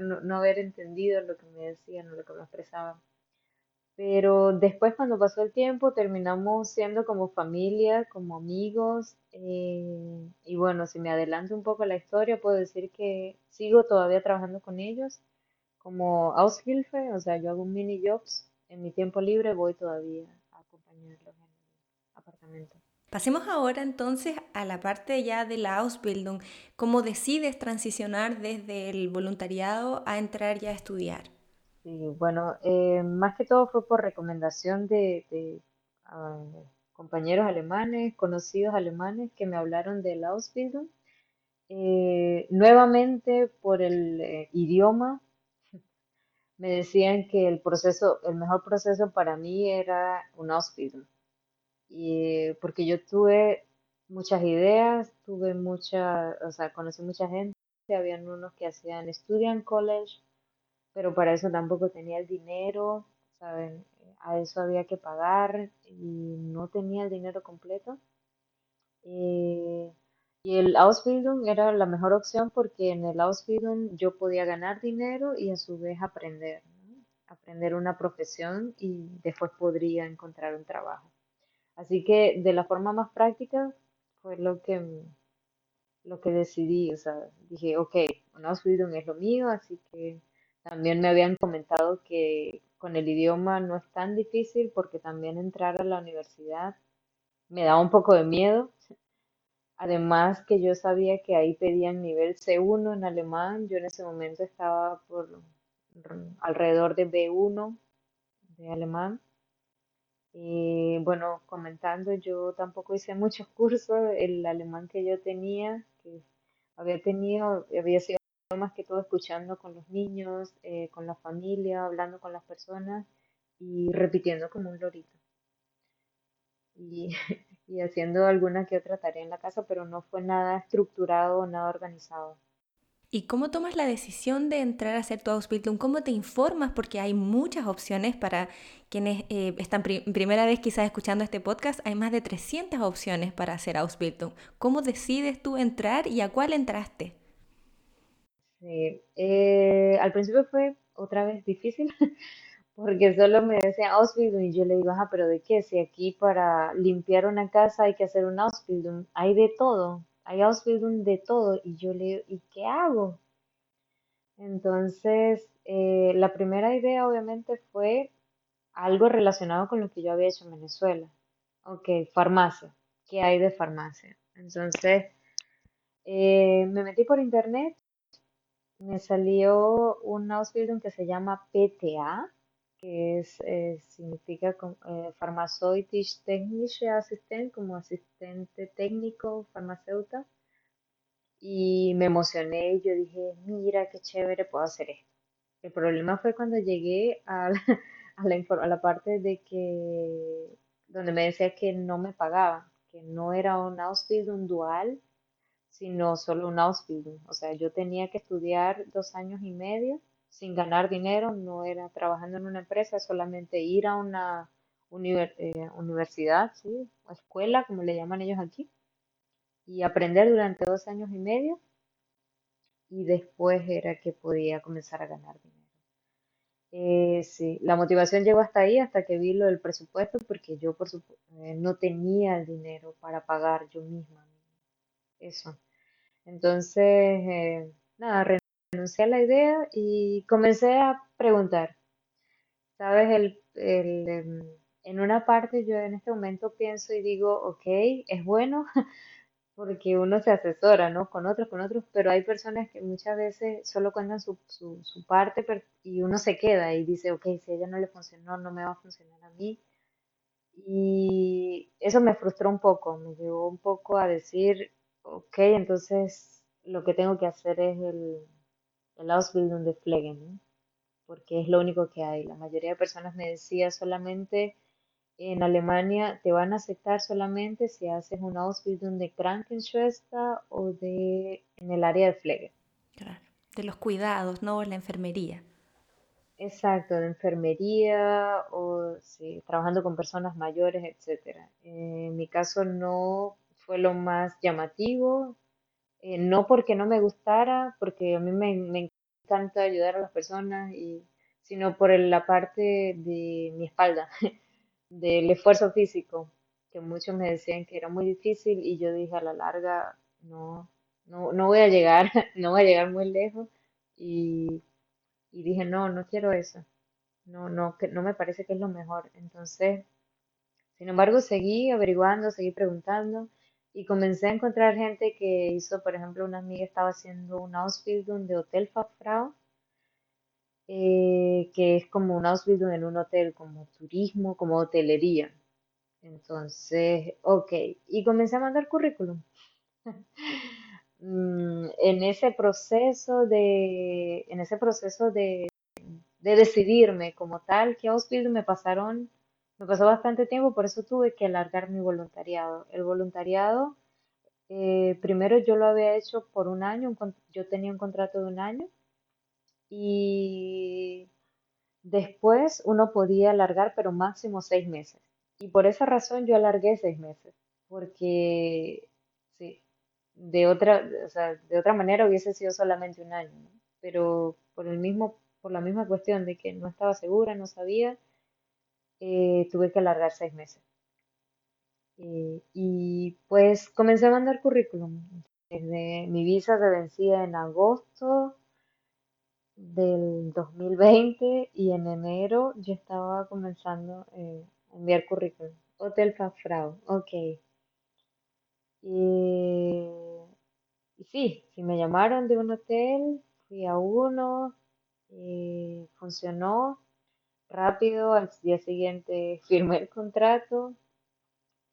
No, no haber entendido lo que me decían o lo que me expresaban. Pero después, cuando pasó el tiempo, terminamos siendo como familia, como amigos. eh, y bueno, si me adelanto un poco la historia, puedo decir que sigo todavía trabajando con ellos como Aushilfe, o sea, yo hago mini jobs. En mi tiempo libre voy todavía a acompañarlos en el apartamento. Pasemos ahora entonces a la parte ya de la Ausbildung. ¿Cómo decides transicionar desde el voluntariado a entrar ya a estudiar? Sí, bueno, eh, más que todo fue por recomendación de, ah, compañeros alemanes, conocidos alemanes que me hablaron de la Ausbildung. Eh, nuevamente por el eh, idioma, (laughs) me decían que el proceso, el mejor proceso para mí era un Ausbildung. Y porque yo tuve muchas ideas, tuve mucha, o sea, conocí mucha gente, habían unos que hacían Studian College, pero para eso tampoco tenía el dinero, ¿saben? A eso había que pagar y no tenía el dinero completo. Eh, y el Ausbildung era la mejor opción porque en el Ausbildung yo podía ganar dinero y a su vez aprender. Aprender una profesión y después podría encontrar un trabajo. Así que de la forma más práctica fue lo que, lo que decidí, o sea, dije, ok, una Ausbildung es lo mío, así que también me habían comentado que con el idioma no es tan difícil porque también entrar a la universidad me daba un poco de miedo. Además que yo sabía que ahí pedían nivel C1 en alemán, yo en ese momento estaba por alrededor de B1 de alemán. Y bueno, comentando, yo tampoco hice muchos cursos, el alemán que yo tenía, que había tenido, había sido más que todo escuchando con los niños, eh, con la familia, hablando con las personas y repitiendo como un lorito. (laughs) Y, haciendo alguna que otra tarea en la casa, pero no fue nada estructurado, nada organizado. ¿Y cómo tomas la decisión de entrar a hacer tu Ausbildung? ¿Cómo te informas? Porque hay muchas opciones para quienes eh, están primera vez quizás escuchando este podcast. Hay más de 300 opciones para hacer Ausbildung. ¿Cómo decides tú entrar y a cuál entraste? Sí, eh, al principio fue otra vez difícil (laughs) porque solo me decían Ausbildung y yo le digo, ajá, pero ¿de qué? Si aquí para limpiar una casa hay que hacer un Ausbildung, hay de todo hay Ausbildung de todo y yo le ¿y qué hago? Entonces, eh, la primera idea obviamente fue algo relacionado con lo que yo había hecho en Venezuela. Ok, farmacia. ¿Qué hay de farmacia? Entonces, eh, me metí por internet, me salió un Ausbildung que se llama PTA, que es, eh, significa eh, Pharmaceutisch Technische Assistent, como asistente técnico farmacéutico. Y me emocioné y yo dije, mira qué chévere, puedo hacer esto. El problema fue cuando llegué (laughs) a la, parte de que, donde me decía que no me pagaba, que no era un Ausbildung dual, sino solo un Ausbildung. O sea, yo tenía que estudiar dos años y medio sin ganar dinero, no era trabajando en una empresa, solamente ir a una eh, universidad, ¿sí? o escuela, como le llaman ellos aquí, y aprender durante dos años y medio, y después era que podía comenzar a ganar dinero. Eh, sí, la motivación llegó hasta ahí, hasta que vi lo del presupuesto, porque yo por eh, no tenía el dinero para pagar yo misma eso. Entonces, nada, renuncié a la idea y comencé a preguntar. Sabes, el, el, em, en una parte yo en este momento pienso y digo, ok, es bueno (laughs) porque uno se asesora, ¿no? Con otros, con otros, pero hay personas que muchas veces solo cuentan su, su, su parte y uno se queda y dice, ok, si ella no le funcionó, no me va a funcionar a mí. Y eso me frustró un poco, me llevó un poco a decir, ok, entonces lo que tengo que hacer es el, el Ausbildung de Pflegen, porque es lo único que hay. La mayoría de personas me decía solamente en Alemania te van a aceptar solamente si haces un Ausbildung de Krankenschwester o de en el área de Pflege. Claro, de los cuidados, no la enfermería. Exacto, de enfermería o sí, trabajando con personas mayores, etcétera. En mi caso no fue lo más llamativo, eh, no porque no me gustara, porque a mí me, encanta ayudar a las personas, y, sino por la parte de mi espalda, (laughs) del esfuerzo físico, que muchos me decían que era muy difícil y yo dije a la larga, no, no, no voy a llegar, (laughs) no voy a llegar muy lejos y, y dije, no, no quiero eso, no, no, que no me parece que es lo mejor. Entonces, sin embargo, seguí averiguando, seguí preguntando y comencé a encontrar gente que hizo, por ejemplo, una amiga estaba haciendo un Ausbildung de Hotelfachfrau, eh, que es como un Ausbildung en un hotel, como turismo, como hotelería. Entonces, ok, y comencé a mandar currículum. (laughs) Mm, en ese proceso de, en ese proceso de, de decidirme como tal, que Ausbildung me pasaron me pasó bastante tiempo, por eso tuve que alargar mi voluntariado. El voluntariado, eh, primero yo lo había hecho por un año, yo tenía un contrato de un año y después uno podía alargar, pero máximo seis meses. Y por esa razón yo alargué seis meses, porque sí, de otra, o sea, de otra manera hubiese sido solamente un año. Pero por el mismo, por la misma cuestión de que no estaba segura, no sabía, eh, tuve que alargar seis meses. Eh, y pues comencé a mandar currículum. Desde mi visa se vencía en agosto del 2020 y en enero yo estaba comenzando eh, a enviar currículum. Hotel Fafrau, ok. Y, y, sí, sí me llamaron de un hotel, fui a uno, y funcionó, rápido, al día siguiente firmé el contrato.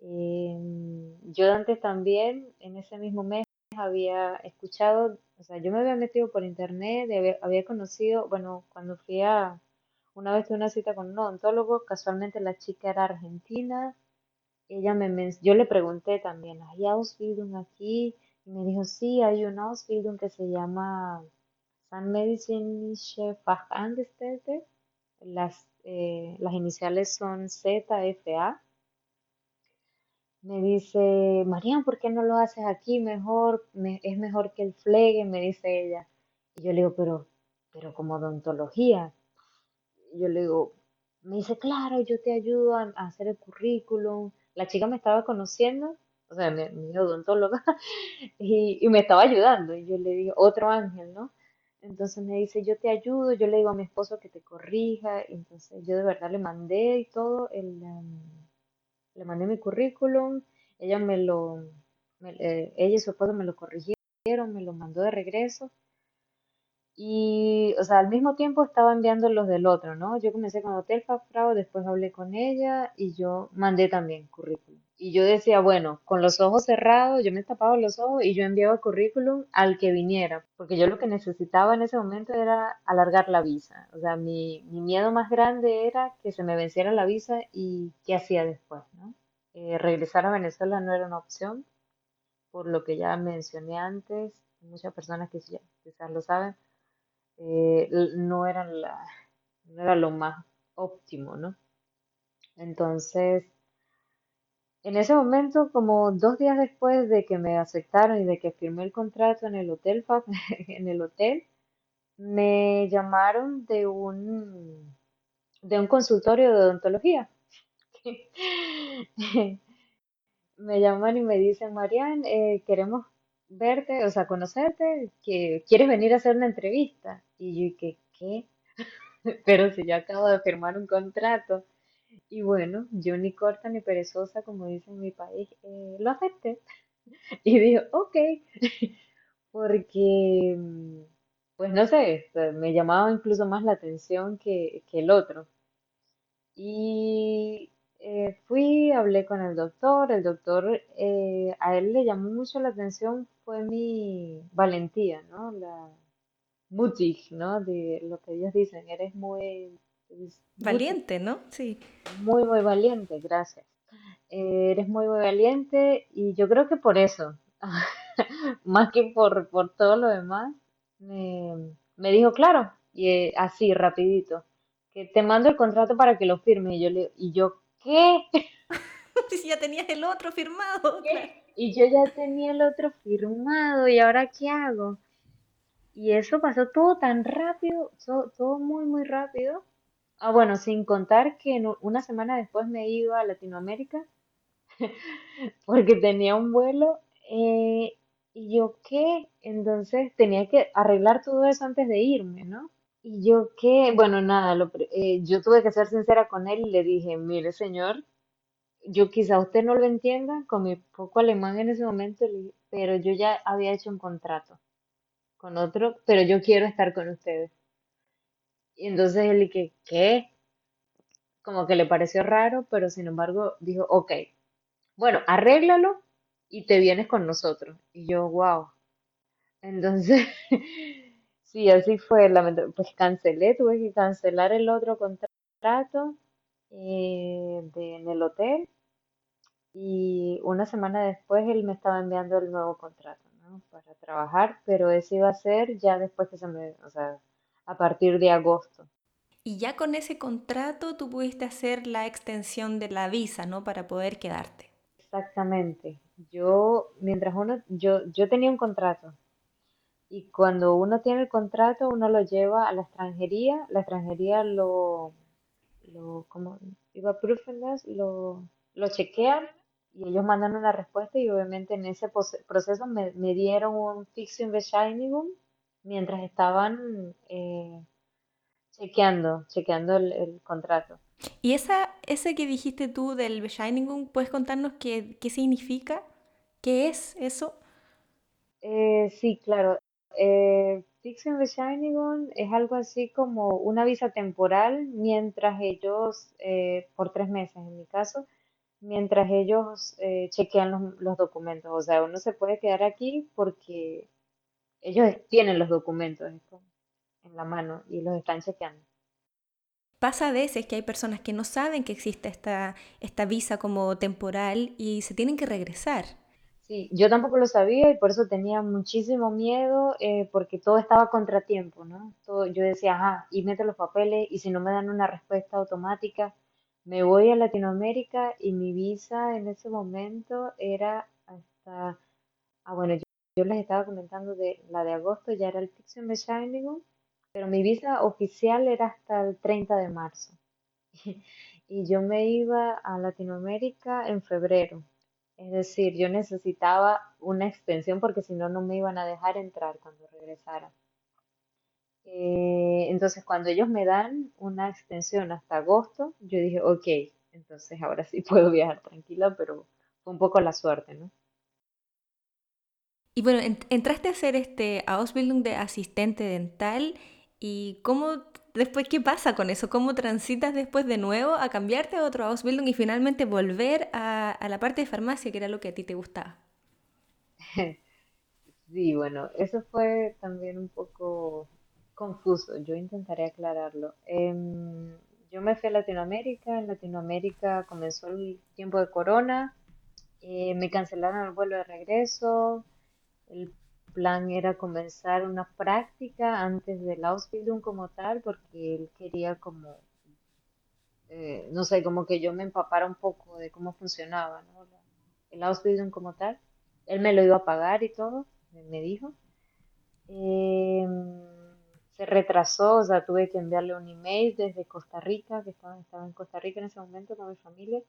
Em, yo antes también, en ese mismo mes, había escuchado, O sea, yo me había metido por internet, había, había conocido, bueno, cuando fui a, una vez tuve una cita con un odontólogo, casualmente la chica era argentina, ella me, yo le pregunté también, ¿hay Ausbildung aquí? Y me dijo, sí, hay un Ausbildung que se llama Zahnmedizinische Fachangestellte, las, eh, las iniciales son ZFA. Me dice, Marian, ¿por qué no lo haces aquí mejor? Me- es mejor que el flegue, me dice ella. Y yo le digo, pero, pero como odontología. Yo le digo, me dice, claro, yo te ayudo a, hacer el currículum. La chica me estaba conociendo, o sea, mi, mi odontóloga, (laughs) y, y me estaba ayudando. Y yo le digo, otro ángel, ¿no? Entonces me dice, yo te ayudo, yo le digo a mi esposo que te corrija. Entonces yo de verdad le mandé y todo, el, em, le mandé mi currículum, ella me lo, eh, ella y su esposo me lo corrigieron, me lo mandó de regreso. Y, o sea, al mismo tiempo estaba enviando los del otro, ¿no? Yo comencé con Hotel Fafrao, después hablé con ella y yo mandé también currículum. Y yo decía, bueno, con los ojos cerrados, yo me tapaba los ojos y yo enviaba currículum al que viniera, porque yo lo que necesitaba en ese momento era alargar la visa. O sea, mi, mi miedo más grande era que se me venciera la visa y qué hacía después, ¿no? Eh, regresar a Venezuela no era una opción, por lo que ya mencioné antes, muchas personas que ya- quizás lo saben eh, no eran la, no era lo más óptimo, ¿no? Entonces, en ese momento, como dos días después de que me aceptaron y de que firmé el contrato en el hotel, (laughs) me llamaron de un, de un consultorio de odontología. (laughs) Me llaman y me dicen, Marian, eh, queremos verte, o sea, conocerte, que quieres venir a hacer una entrevista. Y yo, ¿y ¿qué? ¿Qué? (laughs) Pero si yo acabo de firmar un contrato. Y bueno, yo ni corta ni perezosa, como dicen en mi país, eh, lo acepté. (laughs) Y digo, ok, (laughs) porque, mm, pues no sé, me llamaba incluso más la atención que, que el otro. Y eh, fui, hablé con el doctor, el doctor, eh, a él le llamó mucho la atención, fue mi valentía, ¿no? La mutig, ¿no? De lo que ellos dicen, eres muy, Valiente, ¿no? Sí. muy, muy valiente, gracias. Eh, eres muy, muy valiente y yo creo que por eso, (laughs) más que por, por todo lo demás, me, me dijo, claro, y eh, así, rapidito, que te mando el contrato para que lo firme. Y yo le, y yo, ¿qué? (laughs) Si ya tenías el otro firmado. Y yo ya tenía el otro firmado, ¿y ahora qué hago? Y eso pasó todo tan rápido, todo muy, muy rápido. Ah, bueno, sin contar que una semana después me iba a Latinoamérica (laughs) porque tenía un vuelo. eh, y yo, ¿qué? Entonces tenía que arreglar todo eso antes de irme, ¿no? Y yo, ¿qué? Bueno, nada, lo eh, yo tuve que ser sincera con él y le dije, mire, señor, yo quizá usted no lo entienda, con mi poco alemán en ese momento, pero yo ya había hecho un contrato con otro, pero yo quiero estar con ustedes. Y entonces él, que, ¿qué? Como que le pareció raro, pero sin embargo dijo, ok, bueno, arréglalo y te vienes con nosotros. Y yo, wow. Entonces, (laughs) sí, así fue. Pues cancelé, tuve que cancelar el otro contrato eh, en el hotel y una semana después él me estaba enviando el nuevo contrato, ¿no? Para trabajar, pero ese iba a ser ya después que se me, o sea, a partir de agosto. Y ya con ese contrato tú pudiste hacer la extensión de la visa, ¿no? Para poder quedarte. Exactamente. Yo, mientras uno, yo, yo tenía un contrato y cuando uno tiene el contrato, uno lo lleva a la extranjería, la extranjería lo, lo, como, iba lo, lo chequean y ellos mandan una respuesta y obviamente en ese proceso me, me dieron un Fixing-Bescheinigung mientras estaban eh, chequeando, chequeando el, el contrato. Y esa, ese que dijiste tú del Bescheinigung, ¿puedes contarnos qué, qué significa? ¿Qué es eso? Eh, sí, claro. Eh, Fixing-Bescheinigung es algo así como una visa temporal mientras ellos, eh, por tres meses en mi caso, mientras ellos eh, chequean los, los documentos. O sea, uno se puede quedar aquí porque ellos tienen los documentos en la mano y los están chequeando. Pasa a veces que hay personas que no saben que existe esta, esta visa como temporal y se tienen que regresar. Sí, yo tampoco lo sabía y por eso tenía muchísimo miedo eh, porque todo estaba contratiempo, ¿no? Todo, yo decía, ajá, y mete los papeles y si no me dan una respuesta automática, me voy a Latinoamérica y mi visa en ese momento era hasta, ah bueno, yo, les estaba comentando de la de agosto, ya era el Bescheinigung, pero mi visa oficial era hasta el 30 de marzo. (laughs) Y yo me iba a Latinoamérica en febrero. Es decir, yo necesitaba una extensión porque si no, no me iban a dejar entrar cuando regresara. Eh, entonces, cuando ellos me dan una extensión hasta agosto, yo dije, ok, entonces ahora sí (laughs) puedo viajar tranquila, pero fue un poco la suerte, ¿no? Y bueno, entraste a hacer este Ausbildung de asistente dental y cómo después qué pasa con eso, cómo transitas después de nuevo a cambiarte a otro Ausbildung y finalmente volver a, a la parte de farmacia que era lo que a ti te gustaba. (laughs) Sí, bueno, eso fue también un poco confuso, yo intentaré aclararlo. Em, yo me fui a Latinoamérica, en Latinoamérica comenzó el tiempo de corona, eh, me cancelaron el vuelo de regreso, el plan era comenzar una práctica antes del Ausbildung como tal, porque él quería como, eh, no sé, como que yo me empapara un poco de cómo funcionaba. El Ausbildung como tal. Él me lo iba a pagar y todo, me dijo. Em, se retrasó, o sea, tuve que enviarle un email desde Costa Rica, que estaba, estaba en Costa Rica en ese momento con mi familia,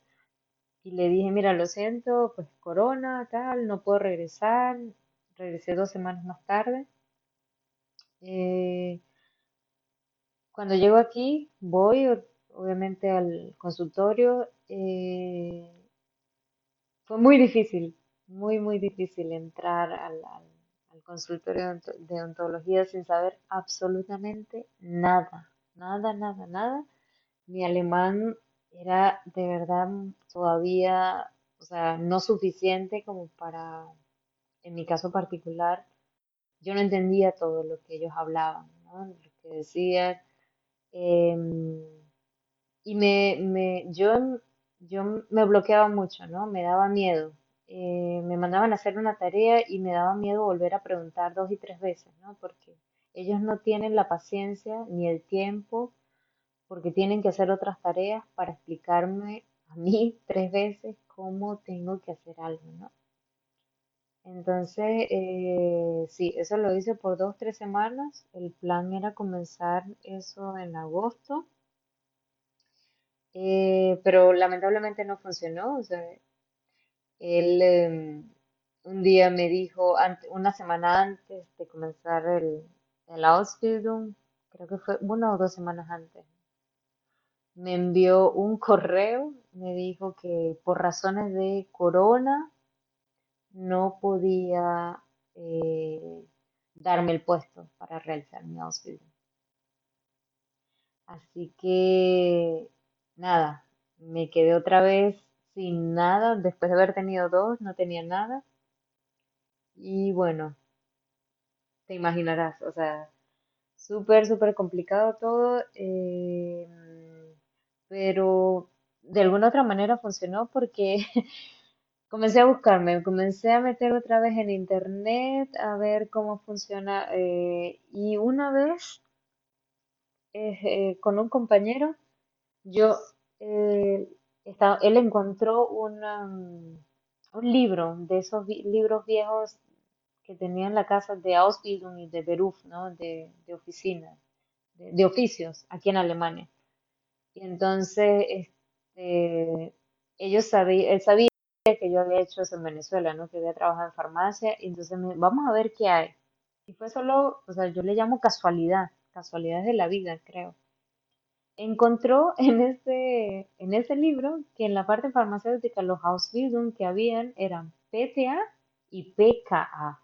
y le dije, mira, lo siento, pues corona, tal, no puedo regresar, regresé dos semanas más tarde. Eh, cuando llego aquí, voy obviamente al consultorio. Eh, fue muy difícil, muy, muy difícil entrar al, consultorio de ontología sin saber absolutamente nada, nada, nada, nada. Mi alemán era de verdad todavía, o sea, no suficiente como para, en mi caso particular, yo no entendía todo lo que ellos hablaban, ¿no? lo que decían. Em, y me, me, yo, yo me bloqueaba mucho, ¿no? Me daba miedo. Eh, me mandaban a hacer una tarea y me daba miedo volver a preguntar dos y tres veces, ¿no? Porque ellos no tienen la paciencia ni el tiempo, porque tienen que hacer otras tareas para explicarme a mí (laughs) tres veces cómo tengo que hacer algo, ¿no? Entonces, eh, sí, eso lo hice por dos, tres semanas. El plan era comenzar eso en agosto, eh, pero lamentablemente no funcionó. O sea, él em, un día me dijo, una semana antes de comenzar el, el Ausbildung, creo que fue una o dos semanas antes, me envió un correo, me dijo que por razones de corona no podía eh, darme el puesto para realizar mi Ausbildung. Así que, nada, me quedé otra vez sin nada, después de haber tenido dos, no tenía nada. Y bueno, te imaginarás, o sea, súper, súper complicado todo, eh, pero de alguna otra manera funcionó porque (laughs) comencé a buscarme, comencé a meter otra vez en internet a ver cómo funciona eh, y una vez eh, con un compañero yo él encontró un libro de esos libros viejos que tenía en la casa de Ausbildung y de Beruf, ¿no? de, de oficina, de, oficios aquí en Alemania. Y entonces este, ellos sabían, él sabía que yo había hecho eso en Venezuela, ¿no? que había trabajado en farmacia, y entonces me, vamos a ver qué hay. Y fue solo, o sea, yo le llamo casualidad, casualidades de la vida, creo encontró (laughs) en ese, en ese libro que en la parte farmacéutica los Ausbildung que habían eran PTA y PKA.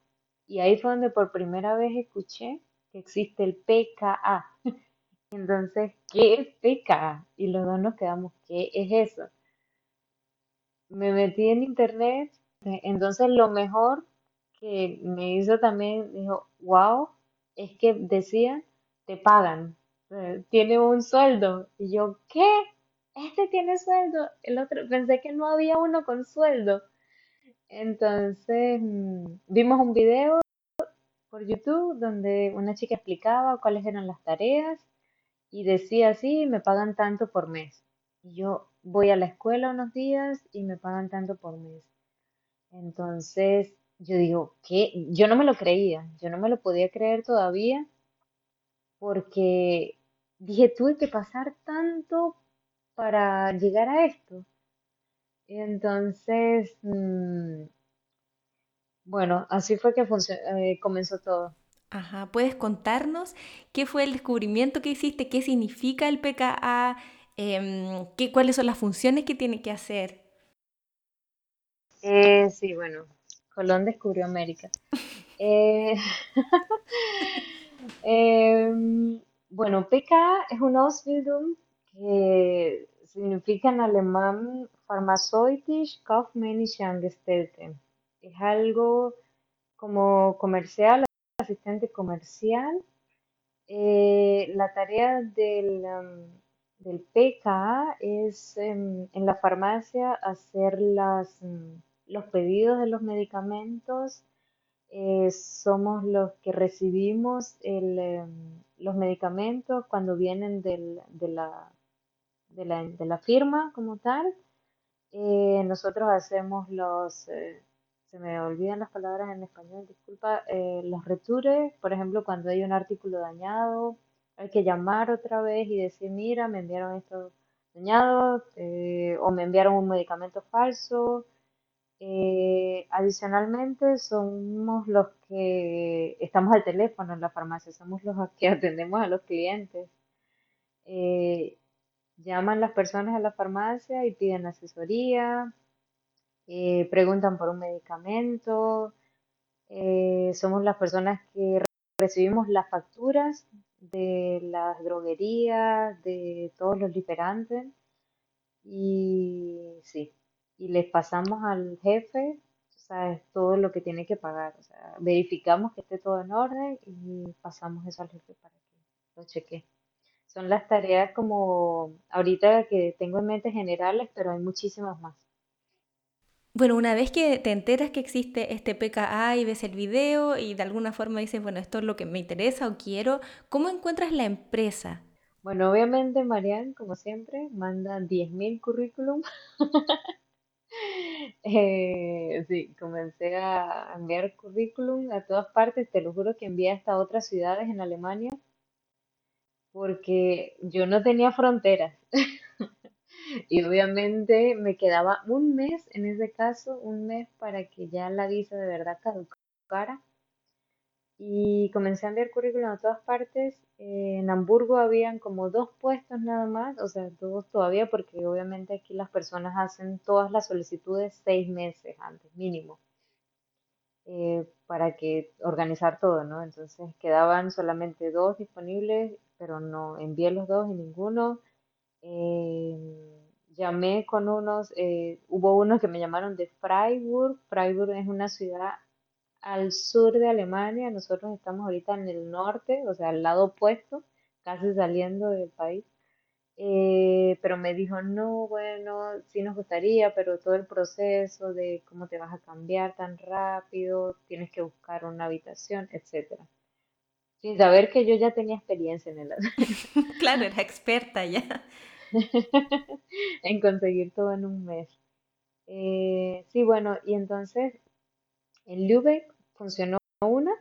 Y ahí fue donde por primera vez escuché que existe el PKA. (laughs) Entonces, ¿qué es PKA? Y los dos nos quedamos, ¿qué es eso? Me metí en internet, entonces lo mejor que me hizo también, dijo, wow, es que decía, te pagan, eh, tiene un sueldo. Y yo, ¿qué? Este tiene sueldo. El otro, pensé que no había uno con sueldo. Entonces, mm, vimos un video por YouTube donde una chica explicaba cuáles eran las tareas y decía así, me pagan tanto por mes. Y yo voy a la escuela unos días y me pagan tanto por mes. Entonces, yo digo, ¿qué? Yo no me lo creía, yo no me lo podía creer todavía porque dije, tuve que pasar tanto para llegar a esto. Entonces, mm, bueno, así fue que eh, comenzó todo. Ajá, ¿puedes contarnos qué fue el descubrimiento que hiciste? ¿Qué significa el PKA? Em, ¿qué, cuáles son las funciones que tiene que hacer? Eh, sí, bueno, Colón descubrió América. (laughs) Eh, (laughs) em, bueno, PKA es un Ausbildung que significa en alemán Pharmazeutisch Kaufmännische Angestellte. Es algo como comercial, asistente comercial. Eh, la tarea del, um, del PKA es em, en la farmacia hacer las, mm, los pedidos de los medicamentos. Eh, somos los que recibimos el, em, los medicamentos cuando vienen del, de, la, de, la, de la firma como tal. Eh, nosotros hacemos los, eh, se me olvidan las palabras en español, disculpa, los retures, por ejemplo, cuando hay un artículo dañado, hay que llamar otra vez y decir, mira, me enviaron esto dañado eh, o me enviaron un medicamento falso. Eh, adicionalmente, somos los que estamos al teléfono en la farmacia, somos los que (laughs) atendemos a los clientes. llaman las personas a la farmacia y piden asesoría, eh, preguntan por un medicamento, eh, somos las personas que recibimos las facturas de las droguerías, de todos los liberantes y sí, y les pasamos al jefe, o todo lo que tiene que pagar, o sea, verificamos que esté todo en orden y pasamos eso al jefe para que lo cheque. Son las tareas como ahorita que tengo en mente generales, pero hay muchísimas más. Bueno, una vez que te enteras que existe este PKA y ves el video y de alguna forma dices, bueno, esto es lo que me interesa o quiero, ¿cómo encuentras la empresa? Bueno, obviamente Marian, como siempre, manda 10.000 currículum. (laughs) Eh, sí, comencé a enviar currículum a todas partes, te lo juro que envié hasta otras ciudades en Alemania, porque yo no tenía fronteras. (laughs) Y obviamente me quedaba un mes, en ese caso, un mes para que ya la visa de verdad caducara. Y comencé a enviar currículum a todas partes. en Hamburgo habían como dos puestos nada más, o sea, dos todavía, porque obviamente aquí las personas hacen todas las solicitudes seis meses antes, mínimo, eh, para que organizar todo, ¿no? Entonces quedaban solamente dos disponibles, pero no envié los dos y ninguno. Eh, llamé con unos, eh, hubo unos que me llamaron de Freiburg. Freiburg es una ciudad al sur de Alemania. Nosotros estamos ahorita en el norte, o sea, al lado opuesto, casi saliendo del país. Eh, pero me dijo, no, bueno, sí nos gustaría, pero todo el proceso de cómo te vas a cambiar tan rápido, tienes que buscar una habitación, etcétera. Sin saber que yo ya tenía experiencia en el... (laughs) claro, era experta ya. (laughs) en conseguir todo en un mes. Eh, sí, bueno, y entonces en Lübeck funcionó una,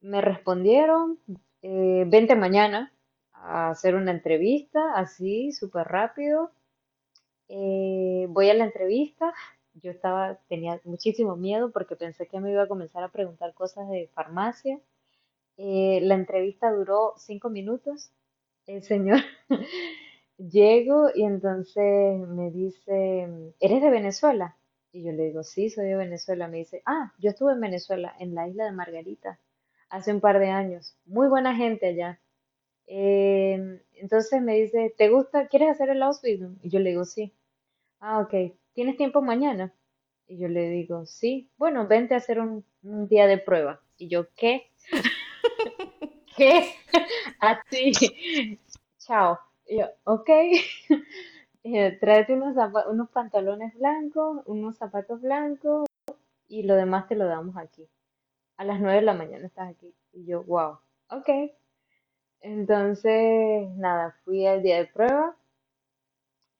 me respondieron, eh, vente mañana a hacer una entrevista, así, súper rápido. Eh, voy a la entrevista, yo estaba, tenía muchísimo miedo porque pensé que me iba a comenzar a preguntar cosas de farmacia. la entrevista duró cinco minutos. El señor (laughs) Llego y entonces me dice, ¿eres de Venezuela? Y yo le digo, sí, soy de Venezuela. Me dice, ah, yo estuve en Venezuela, en la isla de Margarita, hace un par de años. Muy buena gente allá. Em, entonces me dice, ¿te gusta? ¿Quieres hacer el Ausbildung? Y yo le digo, sí. Ah, ok. ¿Tienes tiempo mañana? Y yo le digo, sí. Bueno, vente a hacer un un día de prueba. Y yo, ¿qué? (laughs) (laughs) ¿Qué? (laughs) Así, chao. Y yo, ok. (laughs) Eh, tráete unos, unos pantalones blancos, unos zapatos blancos y lo demás te lo damos aquí. A las 9 de la mañana estás aquí. Y yo, wow, ok. Entonces, nada, fui al día de prueba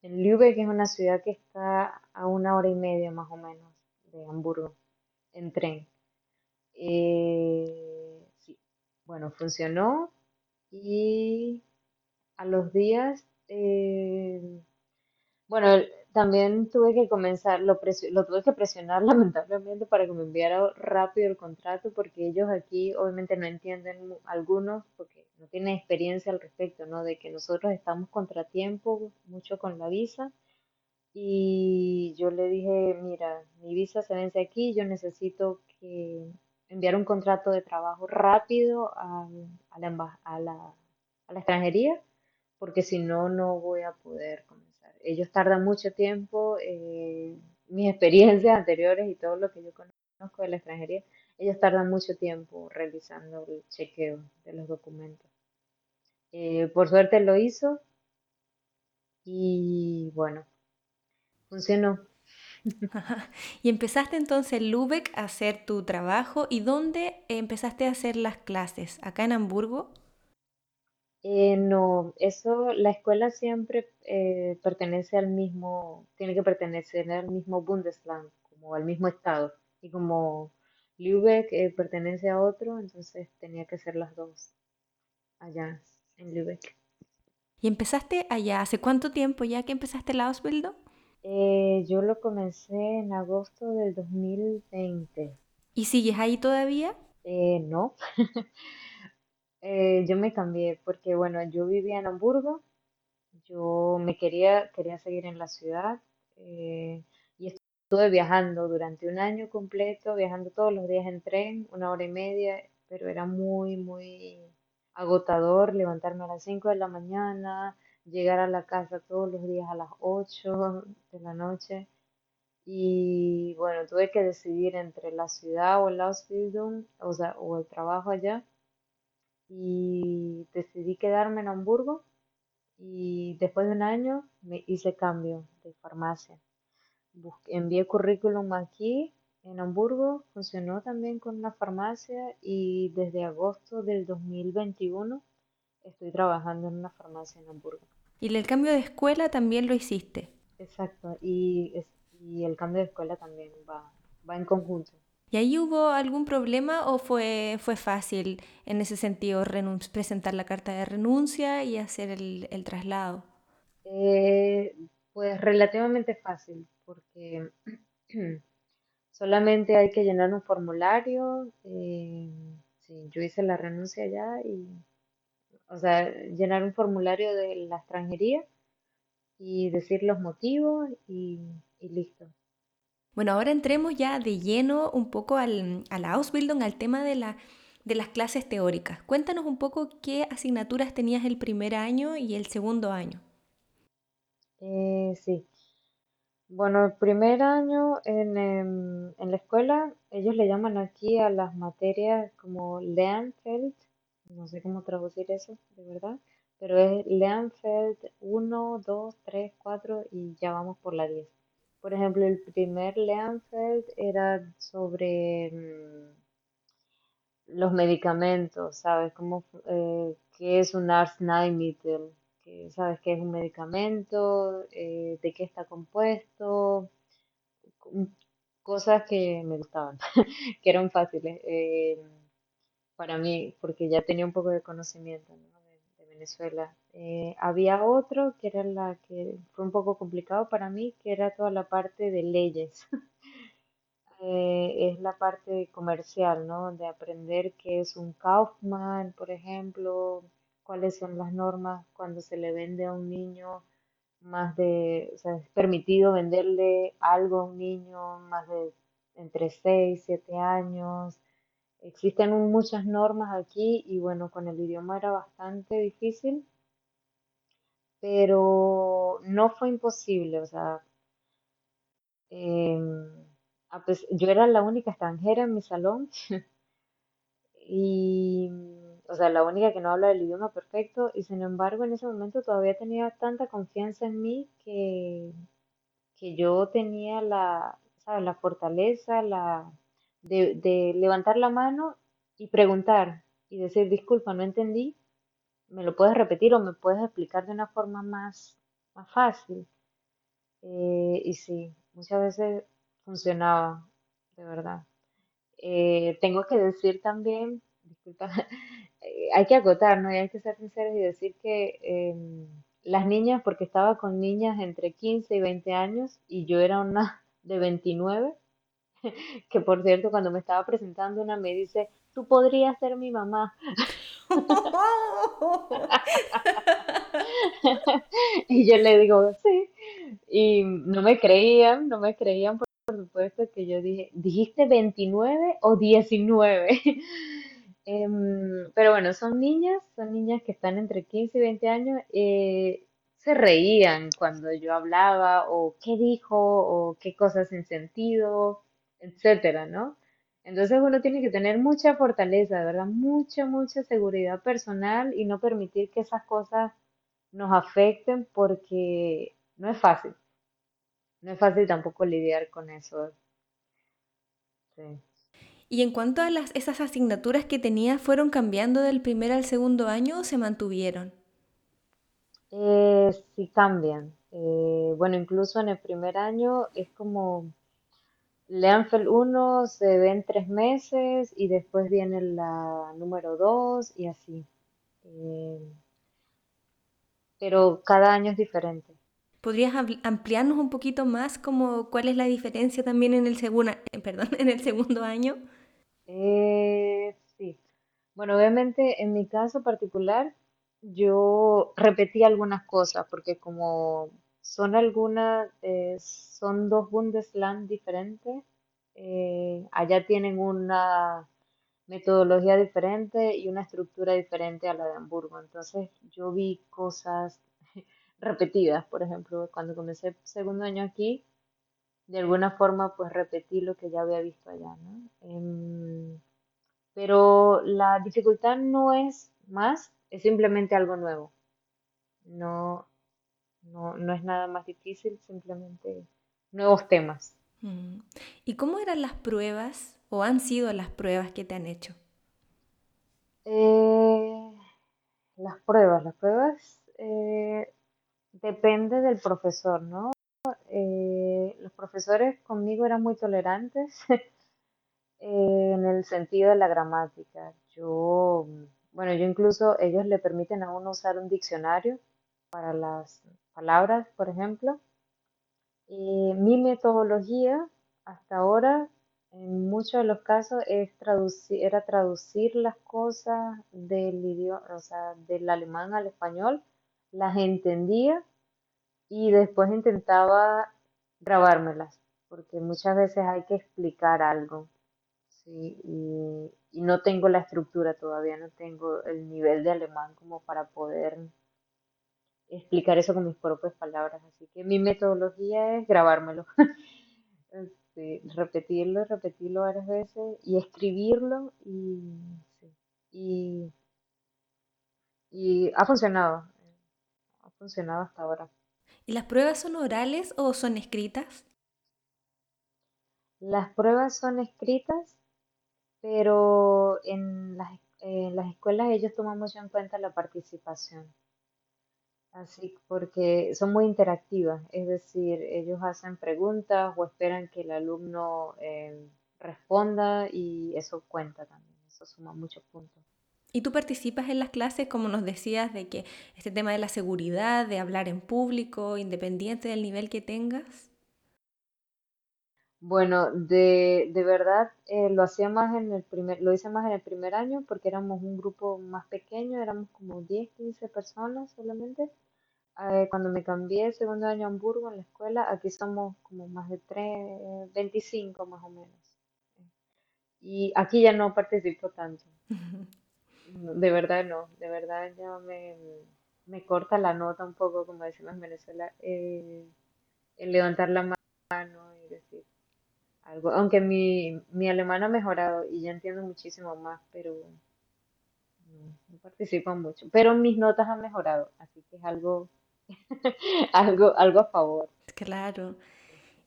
en Lübeck, que es una ciudad que está a una hora y media más o menos de Hamburgo, en tren. Eh, sí, bueno, funcionó y a los días, eh, bueno, también tuve que comenzar, lo, lo tuve que presionar (laughs) lamentablemente para que me enviara rápido el contrato porque ellos aquí obviamente no entienden algunos porque no tienen experiencia al respecto, ¿no? De que nosotros estamos contratiempo mucho con la visa y yo le dije, mira, mi visa se vence aquí, yo necesito que enviar un contrato de trabajo rápido al- a, la, a la, a la extranjería, porque si no, no voy a poder comenzar. Ellos tardan mucho tiempo, eh, mis experiencias (laughs) anteriores y todo lo que yo conozco de la extranjería, ellos tardan mucho tiempo realizando el chequeo de los documentos. Eh, por suerte lo hizo y bueno, funcionó. (laughs) Y empezaste entonces en a hacer tu trabajo. ¿Y dónde empezaste a hacer las clases? ¿Acá en Hamburgo? Eh, no, eso, la escuela siempre eh, pertenece al mismo, tiene que pertenecer al mismo Bundesland, como al mismo estado. Y como Lübeck eh, pertenece a otro, entonces tenía que ser las dos allá en Lübeck. ¿Y empezaste allá? ¿Hace cuánto tiempo ya que empezaste la Ausbildung? Eh, yo lo comencé en agosto del 2020. ¿Y sigues ahí todavía? Eh, no, (laughs) eh, yo me cambié porque, bueno, yo vivía en Hamburgo Yo me quería, quería seguir en la ciudad eh, y estuve viajando durante un año completo, viajando todos los días en tren, una hora y media, pero era muy, muy agotador levantarme a las 5 de la mañana, llegar a la casa todos los días a las 8 de la noche. Y bueno, tuve que decidir entre la ciudad o el Ausbildung, o sea, o el trabajo allá. Y decidí quedarme en Hamburgo y después de un año me hice cambio de farmacia. Busqué- envié currículum aquí en Hamburgo, funcionó también con la farmacia y desde agosto del 2021 estoy trabajando en una farmacia en Hamburgo. ¿Y el cambio de escuela también lo hiciste? Exacto, y, y el cambio de escuela también va, va en conjunto. ¿Y ahí hubo algún problema o fue, fue fácil en ese sentido presentar la carta de renuncia y hacer el, traslado? Eh, pues relativamente fácil, porque (clears throat) solamente hay que llenar un formulario. eh, sí, yo hice la renuncia ya y, o sea, llenar un formulario de la extranjería y decir los motivos y listo. Bueno, ahora entremos ya de lleno un poco al, a la Ausbildung, al tema de la, de las clases teóricas. Cuéntanos un poco qué asignaturas tenías el primer año y el segundo año. Eh, sí, bueno, el primer año en, em, en la escuela, ellos le llaman aquí a las materias como Lernfeld, no sé cómo traducir eso, de verdad, pero es Lernfeld uno 2 3 4 y ya vamos por la diez Por ejemplo, el primer Lernfeld era sobre mm, los medicamentos, ¿sabes? ¿Cómo, eh, qué es un Arzneimittel? ¿Qué- ¿Sabes qué es un medicamento? Eh, ¿de qué está compuesto? com- Cosas que me gustaban, (laughs) que eran fáciles eh, para mí, porque ya tenía un poco de conocimiento, ¿no? de, de Venezuela. Eh, había otro que era la que fue un poco complicado para mí, que era toda la parte de leyes. (laughs) eh, es la parte comercial, ¿no? De aprender qué es un Kaufman, por ejemplo, cuáles son las normas cuando se le vende a un niño más de, o sea, es permitido venderle algo a un niño más de entre 6 7 años. Existen muchas normas aquí y bueno, con el idioma era bastante difícil, pero no fue imposible, o sea, em, yo era la única extranjera en mi salón (laughs) y, o sea, la única que no habla el idioma perfecto y sin embargo en ese momento todavía tenía tanta confianza en mí que, que yo tenía la, ¿sabes? la fortaleza la, de, de levantar la mano y preguntar y decir, disculpa, no entendí, me lo puedes repetir o me puedes explicar de una forma más, más fácil. Eh, y sí, muchas veces funcionaba, de verdad. Eh, tengo que decir también, disculpa, (laughs) eh, hay que acotar, ¿no? Y hay que ser sinceros y decir que em, las niñas, porque estaba con niñas entre 15 y 20 años y yo era una de 29, (laughs) que por cierto, cuando me estaba presentando una me dice, tú podrías ser mi mamá. (laughs) y yo le digo, sí. Y no me creían, no me creían, por, supuesto, que yo dije, ¿dijiste 29 o 19? (laughs) Em, pero bueno, son niñas, son niñas que están entre 15 y 20 años. eh, se reían cuando yo hablaba, o qué dijo, o qué cosas sin sentido, etcétera, ¿no? Entonces uno tiene que tener mucha fortaleza, de verdad, mucha, mucha seguridad personal y no permitir que esas cosas nos afecten porque no es fácil. No es fácil tampoco lidiar con eso. Sí. Y en cuanto a las, esas asignaturas que tenía, ¿fueron cambiando del primer al segundo año o se mantuvieron? Eh, sí cambian. Eh, bueno, incluso en el primer año es como Leanfeld uno se ve en tres meses y después viene la número 2 y así. Eh, pero cada año es diferente. ¿Podrías ampli- ampliarnos un poquito más como cuál es la diferencia también en el segunda, (laughs) eh, perdón, en el segundo año? Eh, sí. Bueno, obviamente en mi caso particular, yo repetí algunas cosas porque como son algunas, eh, son dos Bundesland diferentes, eh, allá tienen una metodología diferente y una estructura diferente a la de Hamburgo. Entonces yo vi cosas (laughs) repetidas, por ejemplo, cuando comencé segundo año aquí, de alguna forma pues repetí lo que ya había visto allá, ¿no? Em, pero la dificultad no es más, es simplemente algo nuevo. No, no, no es nada más difícil, simplemente nuevos temas. Mm. ¿Y cómo eran las pruebas o han sido las pruebas que te han hecho? Eh, las pruebas, las pruebas eh, depende del profesor, ¿no? Eh, los profesores conmigo eran muy tolerantes (laughs) eh, en el sentido de la gramática. Yo, bueno, yo incluso ellos le permiten a uno usar un diccionario para las palabras, por ejemplo. Y mi metodología hasta ahora, en muchos de los casos, es traducir, era traducir las cosas del idioma, o sea, del alemán al español, las entendía y después intentaba grabármelas, porque muchas veces hay que explicar algo, y no tengo la estructura todavía, no tengo el nivel de alemán como para poder explicar eso con mis propias palabras. Así que mi metodología es grabármelo, (laughs) este, repetirlo, repetirlo varias veces y escribirlo y, sí, y, y ha funcionado, ha funcionado hasta ahora. ¿Y las pruebas son orales o son escritas? Las pruebas son escritas, pero en las, en las escuelas ellos toman mucho en cuenta la participación. Así, porque son muy interactivas, es decir, ellos hacen preguntas o esperan que el alumno eh, responda y eso cuenta también, eso suma muchos puntos. ¿Y tú participas en las clases, como nos decías, de que este tema de la seguridad, de hablar en público, independiente del nivel que tengas? Bueno, de, de verdad eh, lo hacía más en el primer, lo hice más en el primer año porque éramos un grupo más pequeño, éramos como 10 15 personas solamente. Eh, cuando me cambié el segundo año a Hamburgo en la escuela, aquí somos como más de 3, 25 más o menos. Y aquí ya no participo tanto. (laughs) De verdad no, de verdad ya me, me corta la nota un poco, como decimos en Venezuela, eh, el levantar la mano y decir algo, aunque mi, mi alemán ha mejorado y ya entiendo muchísimo más, pero no, no participo mucho. Pero mis notas han mejorado, así que es algo, (laughs) algo, algo a favor. Claro.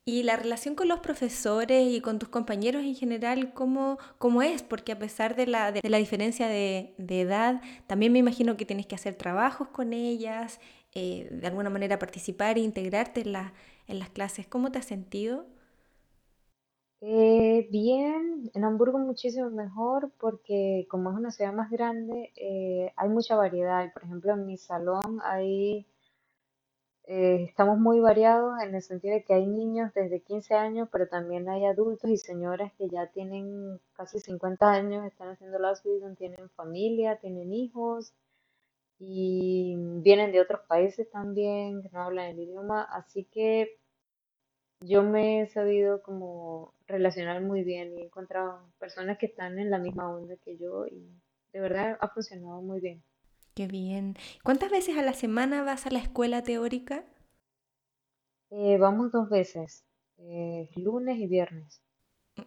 Y la relación con los profesores y con tus compañeros en general, ¿cómo, cómo es? Porque a pesar de la, de la diferencia de, de edad, también me imagino que tienes que hacer trabajos con ellas, eh, de alguna manera participar e integrarte en, la- en las clases. ¿Cómo te has sentido? Eh, bien, en Hamburgo muchísimo mejor porque como es una ciudad más grande, eh, hay mucha variedad. Por ejemplo, en mi salón hay, eh, estamos muy variados en el sentido de que hay niños desde 15 años, pero también hay adultos y señoras que ya tienen casi 50 años, están haciendo la Ausbildung, tienen familia, tienen hijos y vienen de otros países también que no hablan el idioma. Así que yo me he sabido como relacionar muy bien y he encontrado personas que están en la misma onda que yo y de verdad ha funcionado muy bien. Qué bien. ¿Cuántas veces a la semana vas a la escuela teórica? Eh, vamos dos veces, eh, lunes y viernes.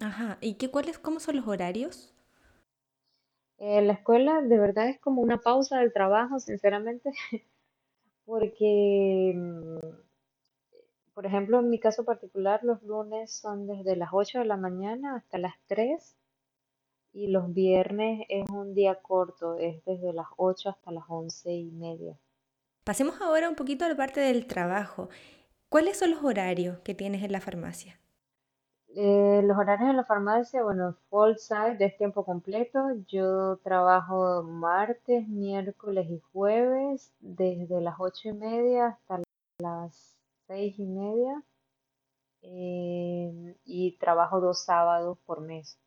Ajá. ¿Y qué, cuáles, cómo son los horarios? Eh, la escuela de verdad es como una pausa del trabajo, sinceramente, (laughs) porque, mm, por ejemplo, en mi caso particular, los lunes son desde las 8 de la mañana hasta las 3 y los viernes es un día corto, es desde las 8 hasta las once y media. Pasemos ahora un poquito a la parte del trabajo. ¿Cuáles son los horarios que tienes en la farmacia? Eh, los horarios en la farmacia, bueno, full site es tiempo completo. Yo trabajo martes, miércoles y jueves desde las ocho y media hasta las seis y media eh, y trabajo dos sábados por mes,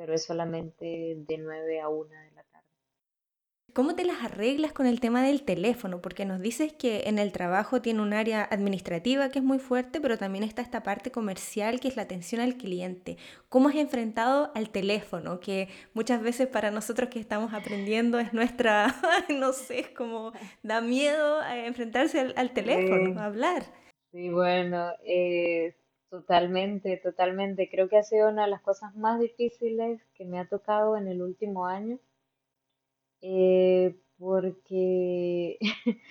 pero es solamente de nueve a una de la tarde. ¿Cómo te las arreglas con el tema del teléfono? Porque nos dices que en el trabajo tiene un área administrativa que es muy fuerte, pero también está esta parte comercial que es la atención al cliente. ¿Cómo has enfrentado al teléfono? Que muchas veces para nosotros que estamos aprendiendo es nuestra, (laughs) no sé, es como da miedo eh, enfrentarse al, al teléfono, a hablar. sí, bueno, eh, totalmente, totalmente. Creo que ha sido una de las cosas más difíciles que me ha tocado en el último año eh, porque (laughs)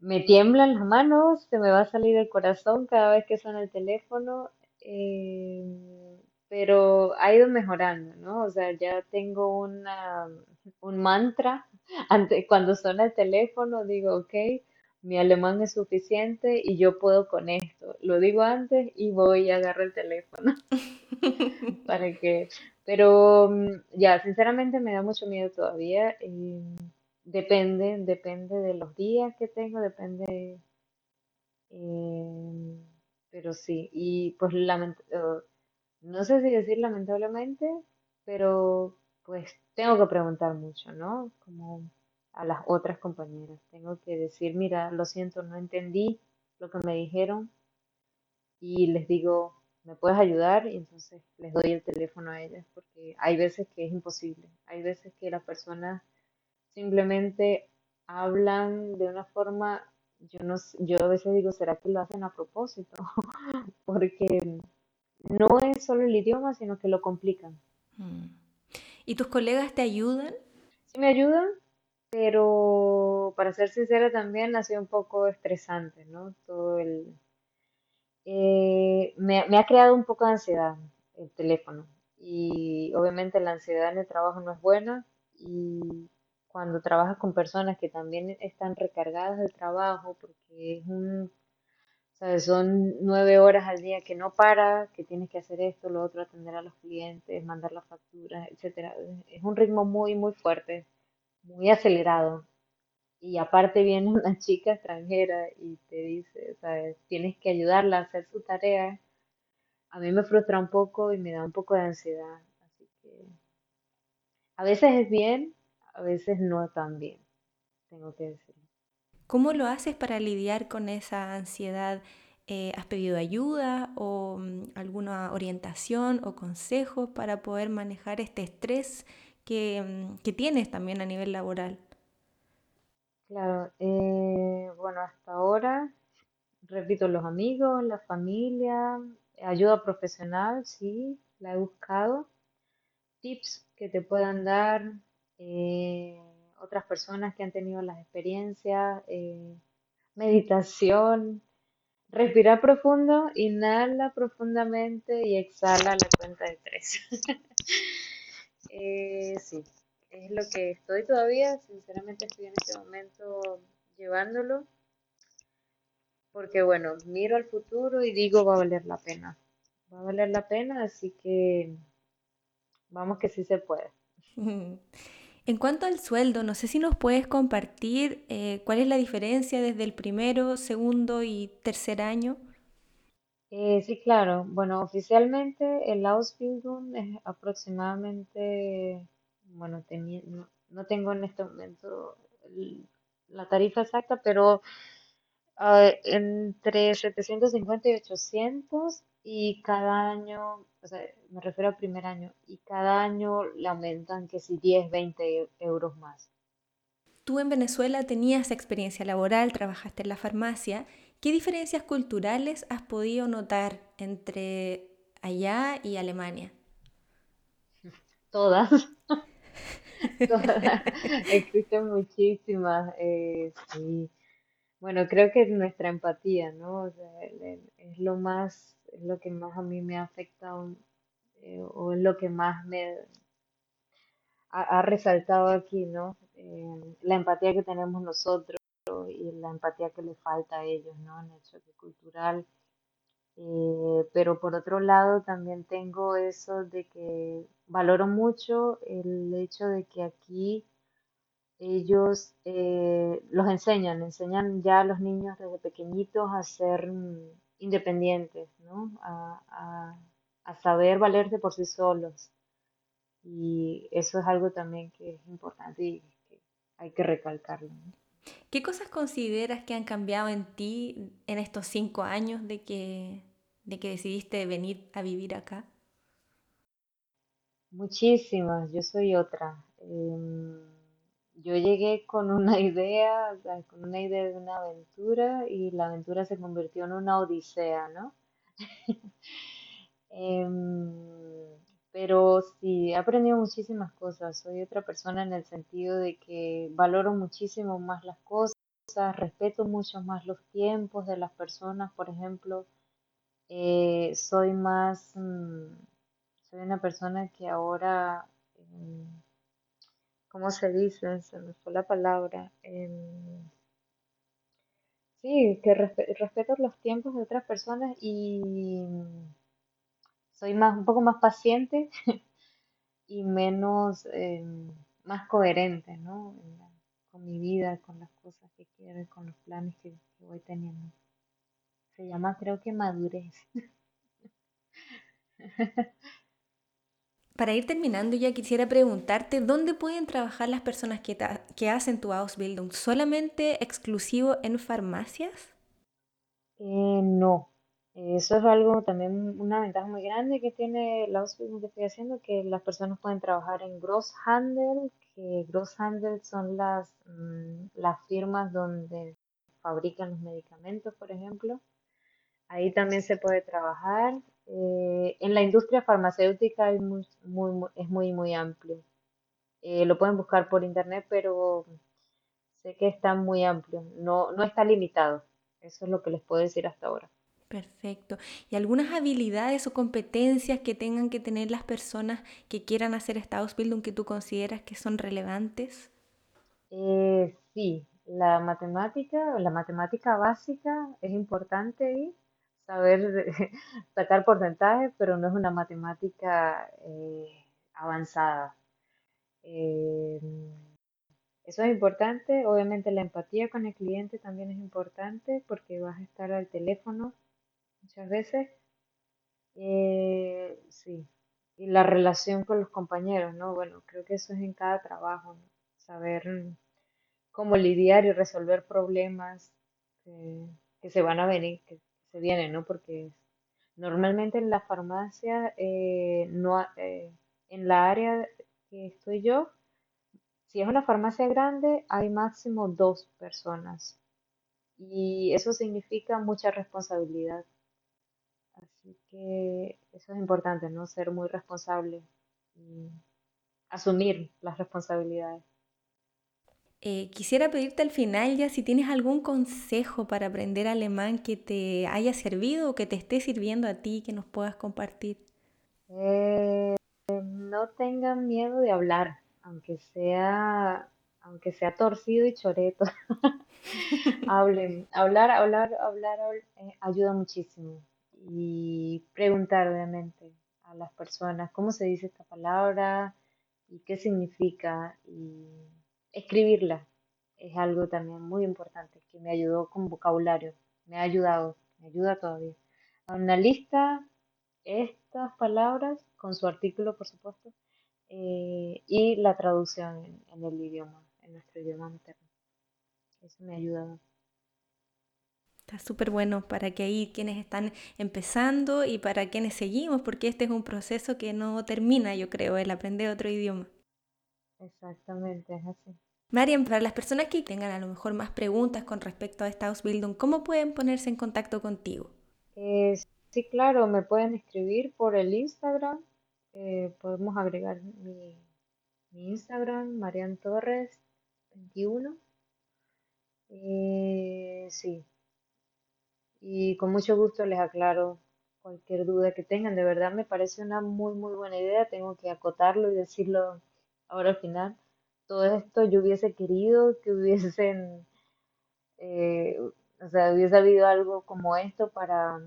me tiemblan las manos, se me va a salir el corazón cada vez que suena el teléfono, eh, pero ha ido mejorando, ¿no? O sea, ya tengo una, un mantra. (laughs) Cuando suena el teléfono, digo, ok, mi alemán es suficiente y yo puedo con esto. Lo digo antes y voy y agarro el teléfono (laughs) para que... Pero mm, ya, sinceramente me da mucho miedo todavía. eh, depende, depende de los días que tengo, depende Em, pero sí, y pues lament- eh, no sé si decir lamentablemente, pero pues tengo que preguntar mucho, ¿no? Como a las otras compañeras. Tengo que decir, mira, lo siento, no entendí lo que me dijeron y les digo, ¿me puedes ayudar? Y entonces les doy el teléfono a ellas porque hay veces que es imposible. Hay veces que las personas simplemente hablan de una forma, yo no, yo a veces digo, ¿será que lo hacen a propósito? (laughs) Porque no es solo el idioma, sino que lo complican. Mm. ¿Y tus colegas te ayudan? Sí me ayudan, pero para ser sincera también ha sido un poco estresante, ¿no? Todo el... eh, me, me ha creado un poco de ansiedad el teléfono y obviamente la ansiedad en el trabajo no es buena y cuando trabajas con personas que también están recargadas del trabajo porque es un ¿Sabes? Son nueve horas al día que no para, que tienes que hacer esto, lo otro, atender a los clientes, mandar las facturas, etcétera. Es un ritmo muy, muy fuerte, muy acelerado. Y aparte viene (laughs) una chica extranjera y te dice, ¿sabes? Tienes que ayudarla a hacer su tarea. A mí me frustra un poco y me da un poco de ansiedad. Así que a veces es bien, a veces no tan bien, tengo que decirlo. ¿Cómo lo haces para lidiar con esa ansiedad? Eh, ¿has pedido ayuda o mm, alguna orientación o consejos para poder manejar este estrés que, que tienes también a nivel laboral? Claro, eh, bueno, hasta ahora repito, los amigos, la familia, ayuda profesional, sí, la he buscado. Tips que te puedan dar eh, otras personas que han tenido las experiencias, eh, meditación, respirar profundo, inhala profundamente y exhala la cuenta de tres. (laughs) Eh, sí, es lo que estoy todavía, sinceramente estoy en este momento llevándolo, porque bueno, miro al futuro y digo va a valer la pena, va a valer la pena, así que vamos que sí se puede. (laughs) En cuanto al sueldo, no sé si nos puedes compartir eh, cuál es la diferencia desde el primero, segundo y tercer año. Eh, sí, claro. Bueno, oficialmente el Ausbildung es aproximadamente, bueno, no, tengo en este momento la tarifa exacta, pero ah, entre 750 y 800 y cada año, o sea, me refiero al primer año, y cada año le aumentan que si 10, 20 euros más. Tú en Venezuela tenías experiencia laboral, trabajaste en la farmacia. ¿Qué diferencias culturales has podido notar entre allá y Alemania? (laughs) (laughs) Todas, existen muchísimas, eh, sí. Bueno, creo que es nuestra empatía, ¿no? O sea, es lo más, es lo que más a mí me ha afectado eh, o es lo que más me ha, ha resaltado aquí, ¿no? Eh, la empatía que tenemos nosotros y la empatía que le falta a ellos, ¿no? En el choque cultural. Eh, pero por otro lado también tengo eso de que valoro mucho el hecho de que aquí ellos eh, los enseñan, enseñan ya a los niños desde pequeñitos a ser mm, independientes, ¿no? A, a- a saber valerse por sí solos. Y eso es algo también que es importante y que hay que recalcarlo, ¿no? ¿Qué cosas consideras que han cambiado en ti en estos cinco años de que, de que decidiste venir a vivir acá? Muchísimas, yo soy otra. Em, yo llegué con una (laughs) idea, con una idea de una aventura y la aventura se convirtió en una odisea, ¿no? (laughs) Em, pero sí, he aprendido muchísimas cosas. Soy otra persona en el sentido de que valoro muchísimo más las cosas, respeto mucho más los tiempos de las personas, por ejemplo. Eh, soy más, mm, soy una persona que ahora, em, ¿cómo se dice? Se me fue la palabra. Em, sí, que respe- respeto los tiempos de otras personas y soy más, un poco más paciente (laughs) y menos, em, más coherente, ¿no? La- con mi vida, con las cosas que quiero y con los planes que, que voy teniendo. Se llama, creo que madurez. Para ir terminando, ya quisiera preguntarte, ¿dónde pueden trabajar las personas que hacen tu Ausbildung? ¿Solamente exclusivo en farmacias? Eh, no, eso es algo también, una ventaja muy grande que tiene la Ausbildung que estoy haciendo, que las personas pueden trabajar en Grosshandel, que Grosshandel son las, mm, las firmas donde fabrican los medicamentos, por ejemplo. Ahí también se puede trabajar. Eh, en la industria farmacéutica es muy, muy, muy- es muy, muy amplio. Eh, lo pueden buscar por internet, pero sé que está muy amplio. No, no está limitado. Eso es lo que les puedo decir hasta ahora. Perfecto. ¿Y algunas habilidades o competencias que tengan que tener las personas que quieran hacer esta Ausbildung que tú consideras que son relevantes? Eh, sí, la matemática, la matemática básica es importante ahí, saber (laughs) sacar porcentajes, pero no es una matemática eh, avanzada. Eh, eso es importante. Obviamente la empatía con el cliente también es importante porque vas a estar al teléfono muchas veces. Eh, sí, y la relación con los compañeros, ¿no? Bueno, creo que eso es en cada trabajo, ¿no? Saber cómo lidiar y resolver problemas que, que se van a venir, que se vienen, ¿no? Porque normalmente en la farmacia, eh, no, eh, en la área que estoy yo, si es una farmacia grande, hay máximo dos personas y eso significa mucha responsabilidad. Así que eso es importante, ¿no? Ser muy responsable y asumir las responsabilidades. Eh, quisiera pedirte al final ya si tienes algún consejo para aprender alemán que te haya servido o que te esté sirviendo a ti, que nos puedas compartir. Eh, no tengan miedo de hablar, aunque sea, aunque sea torcido y choreto. (laughs) Hablen, hablar, hablar, hablar, eh, ayuda muchísimo. Y preguntar, obviamente, a las personas cómo se dice esta palabra y qué significa. Y escribirla es algo también muy importante que me ayudó con vocabulario, me ha ayudado, me ayuda todavía. Una lista, estas palabras, con su artículo por supuesto, eh, y la traducción en, el idioma, en nuestro idioma materno. Eso me ha ayudado. Está súper bueno para que ahí quienes están empezando y para quienes seguimos, porque este es un proceso que no termina, yo creo, el aprender otro idioma. Exactamente, es así. Mariam, para las personas que tengan a lo mejor más preguntas con respecto a esta Ausbildung, ¿cómo pueden ponerse en contacto contigo? Eh, sí, claro, me pueden escribir por el Instagram. Eh, podemos agregar mi, Instagram, Marian Torres 21. Eh, sí. Y con mucho gusto les aclaro cualquier duda que tengan. De verdad me parece una muy, muy buena idea. Tengo que acotarlo y decirlo ahora al final, todo esto yo hubiese querido que hubiesen, eh, o sea, hubiese habido algo como esto para,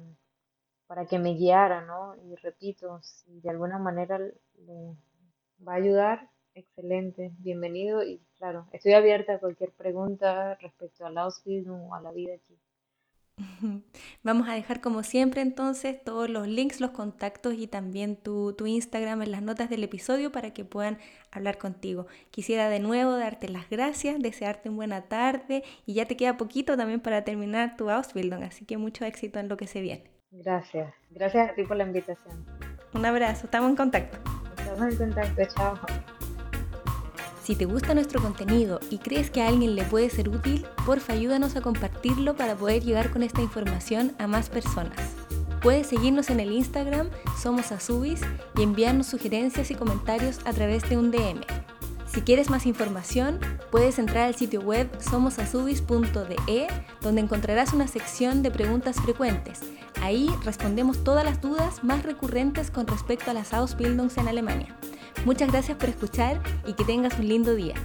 para que me guiara, ¿no? Y repito, si de alguna manera le va a ayudar, excelente, bienvenido y claro, estoy abierta a cualquier pregunta respecto al Ausbildung o a la vida aquí. (laughs) Vamos a dejar como siempre entonces todos los links, los contactos y también tu, tu, Instagram en las notas del episodio para que puedan hablar contigo. Quisiera de nuevo darte las gracias, desearte una buena tarde y ya te queda poquito también para terminar tu Ausbildung, así que mucho éxito en lo que se viene. Gracias, gracias a ti por la invitación. Un abrazo, estamos en contacto. Estamos en contacto, chao. Si te gusta nuestro contenido y crees que a alguien le puede ser útil, porfa ayúdanos a compartirlo para poder llegar con esta información a más personas. Puedes seguirnos en el Instagram Somos Azubis y enviarnos sugerencias y comentarios a través de un DM. Si quieres más información, puedes entrar al sitio web somosazubis.de, donde encontrarás una sección de preguntas frecuentes. Ahí respondemos todas las dudas más recurrentes con respecto a las Ausbildungs en Alemania. Muchas gracias por escuchar y que tengas un lindo día.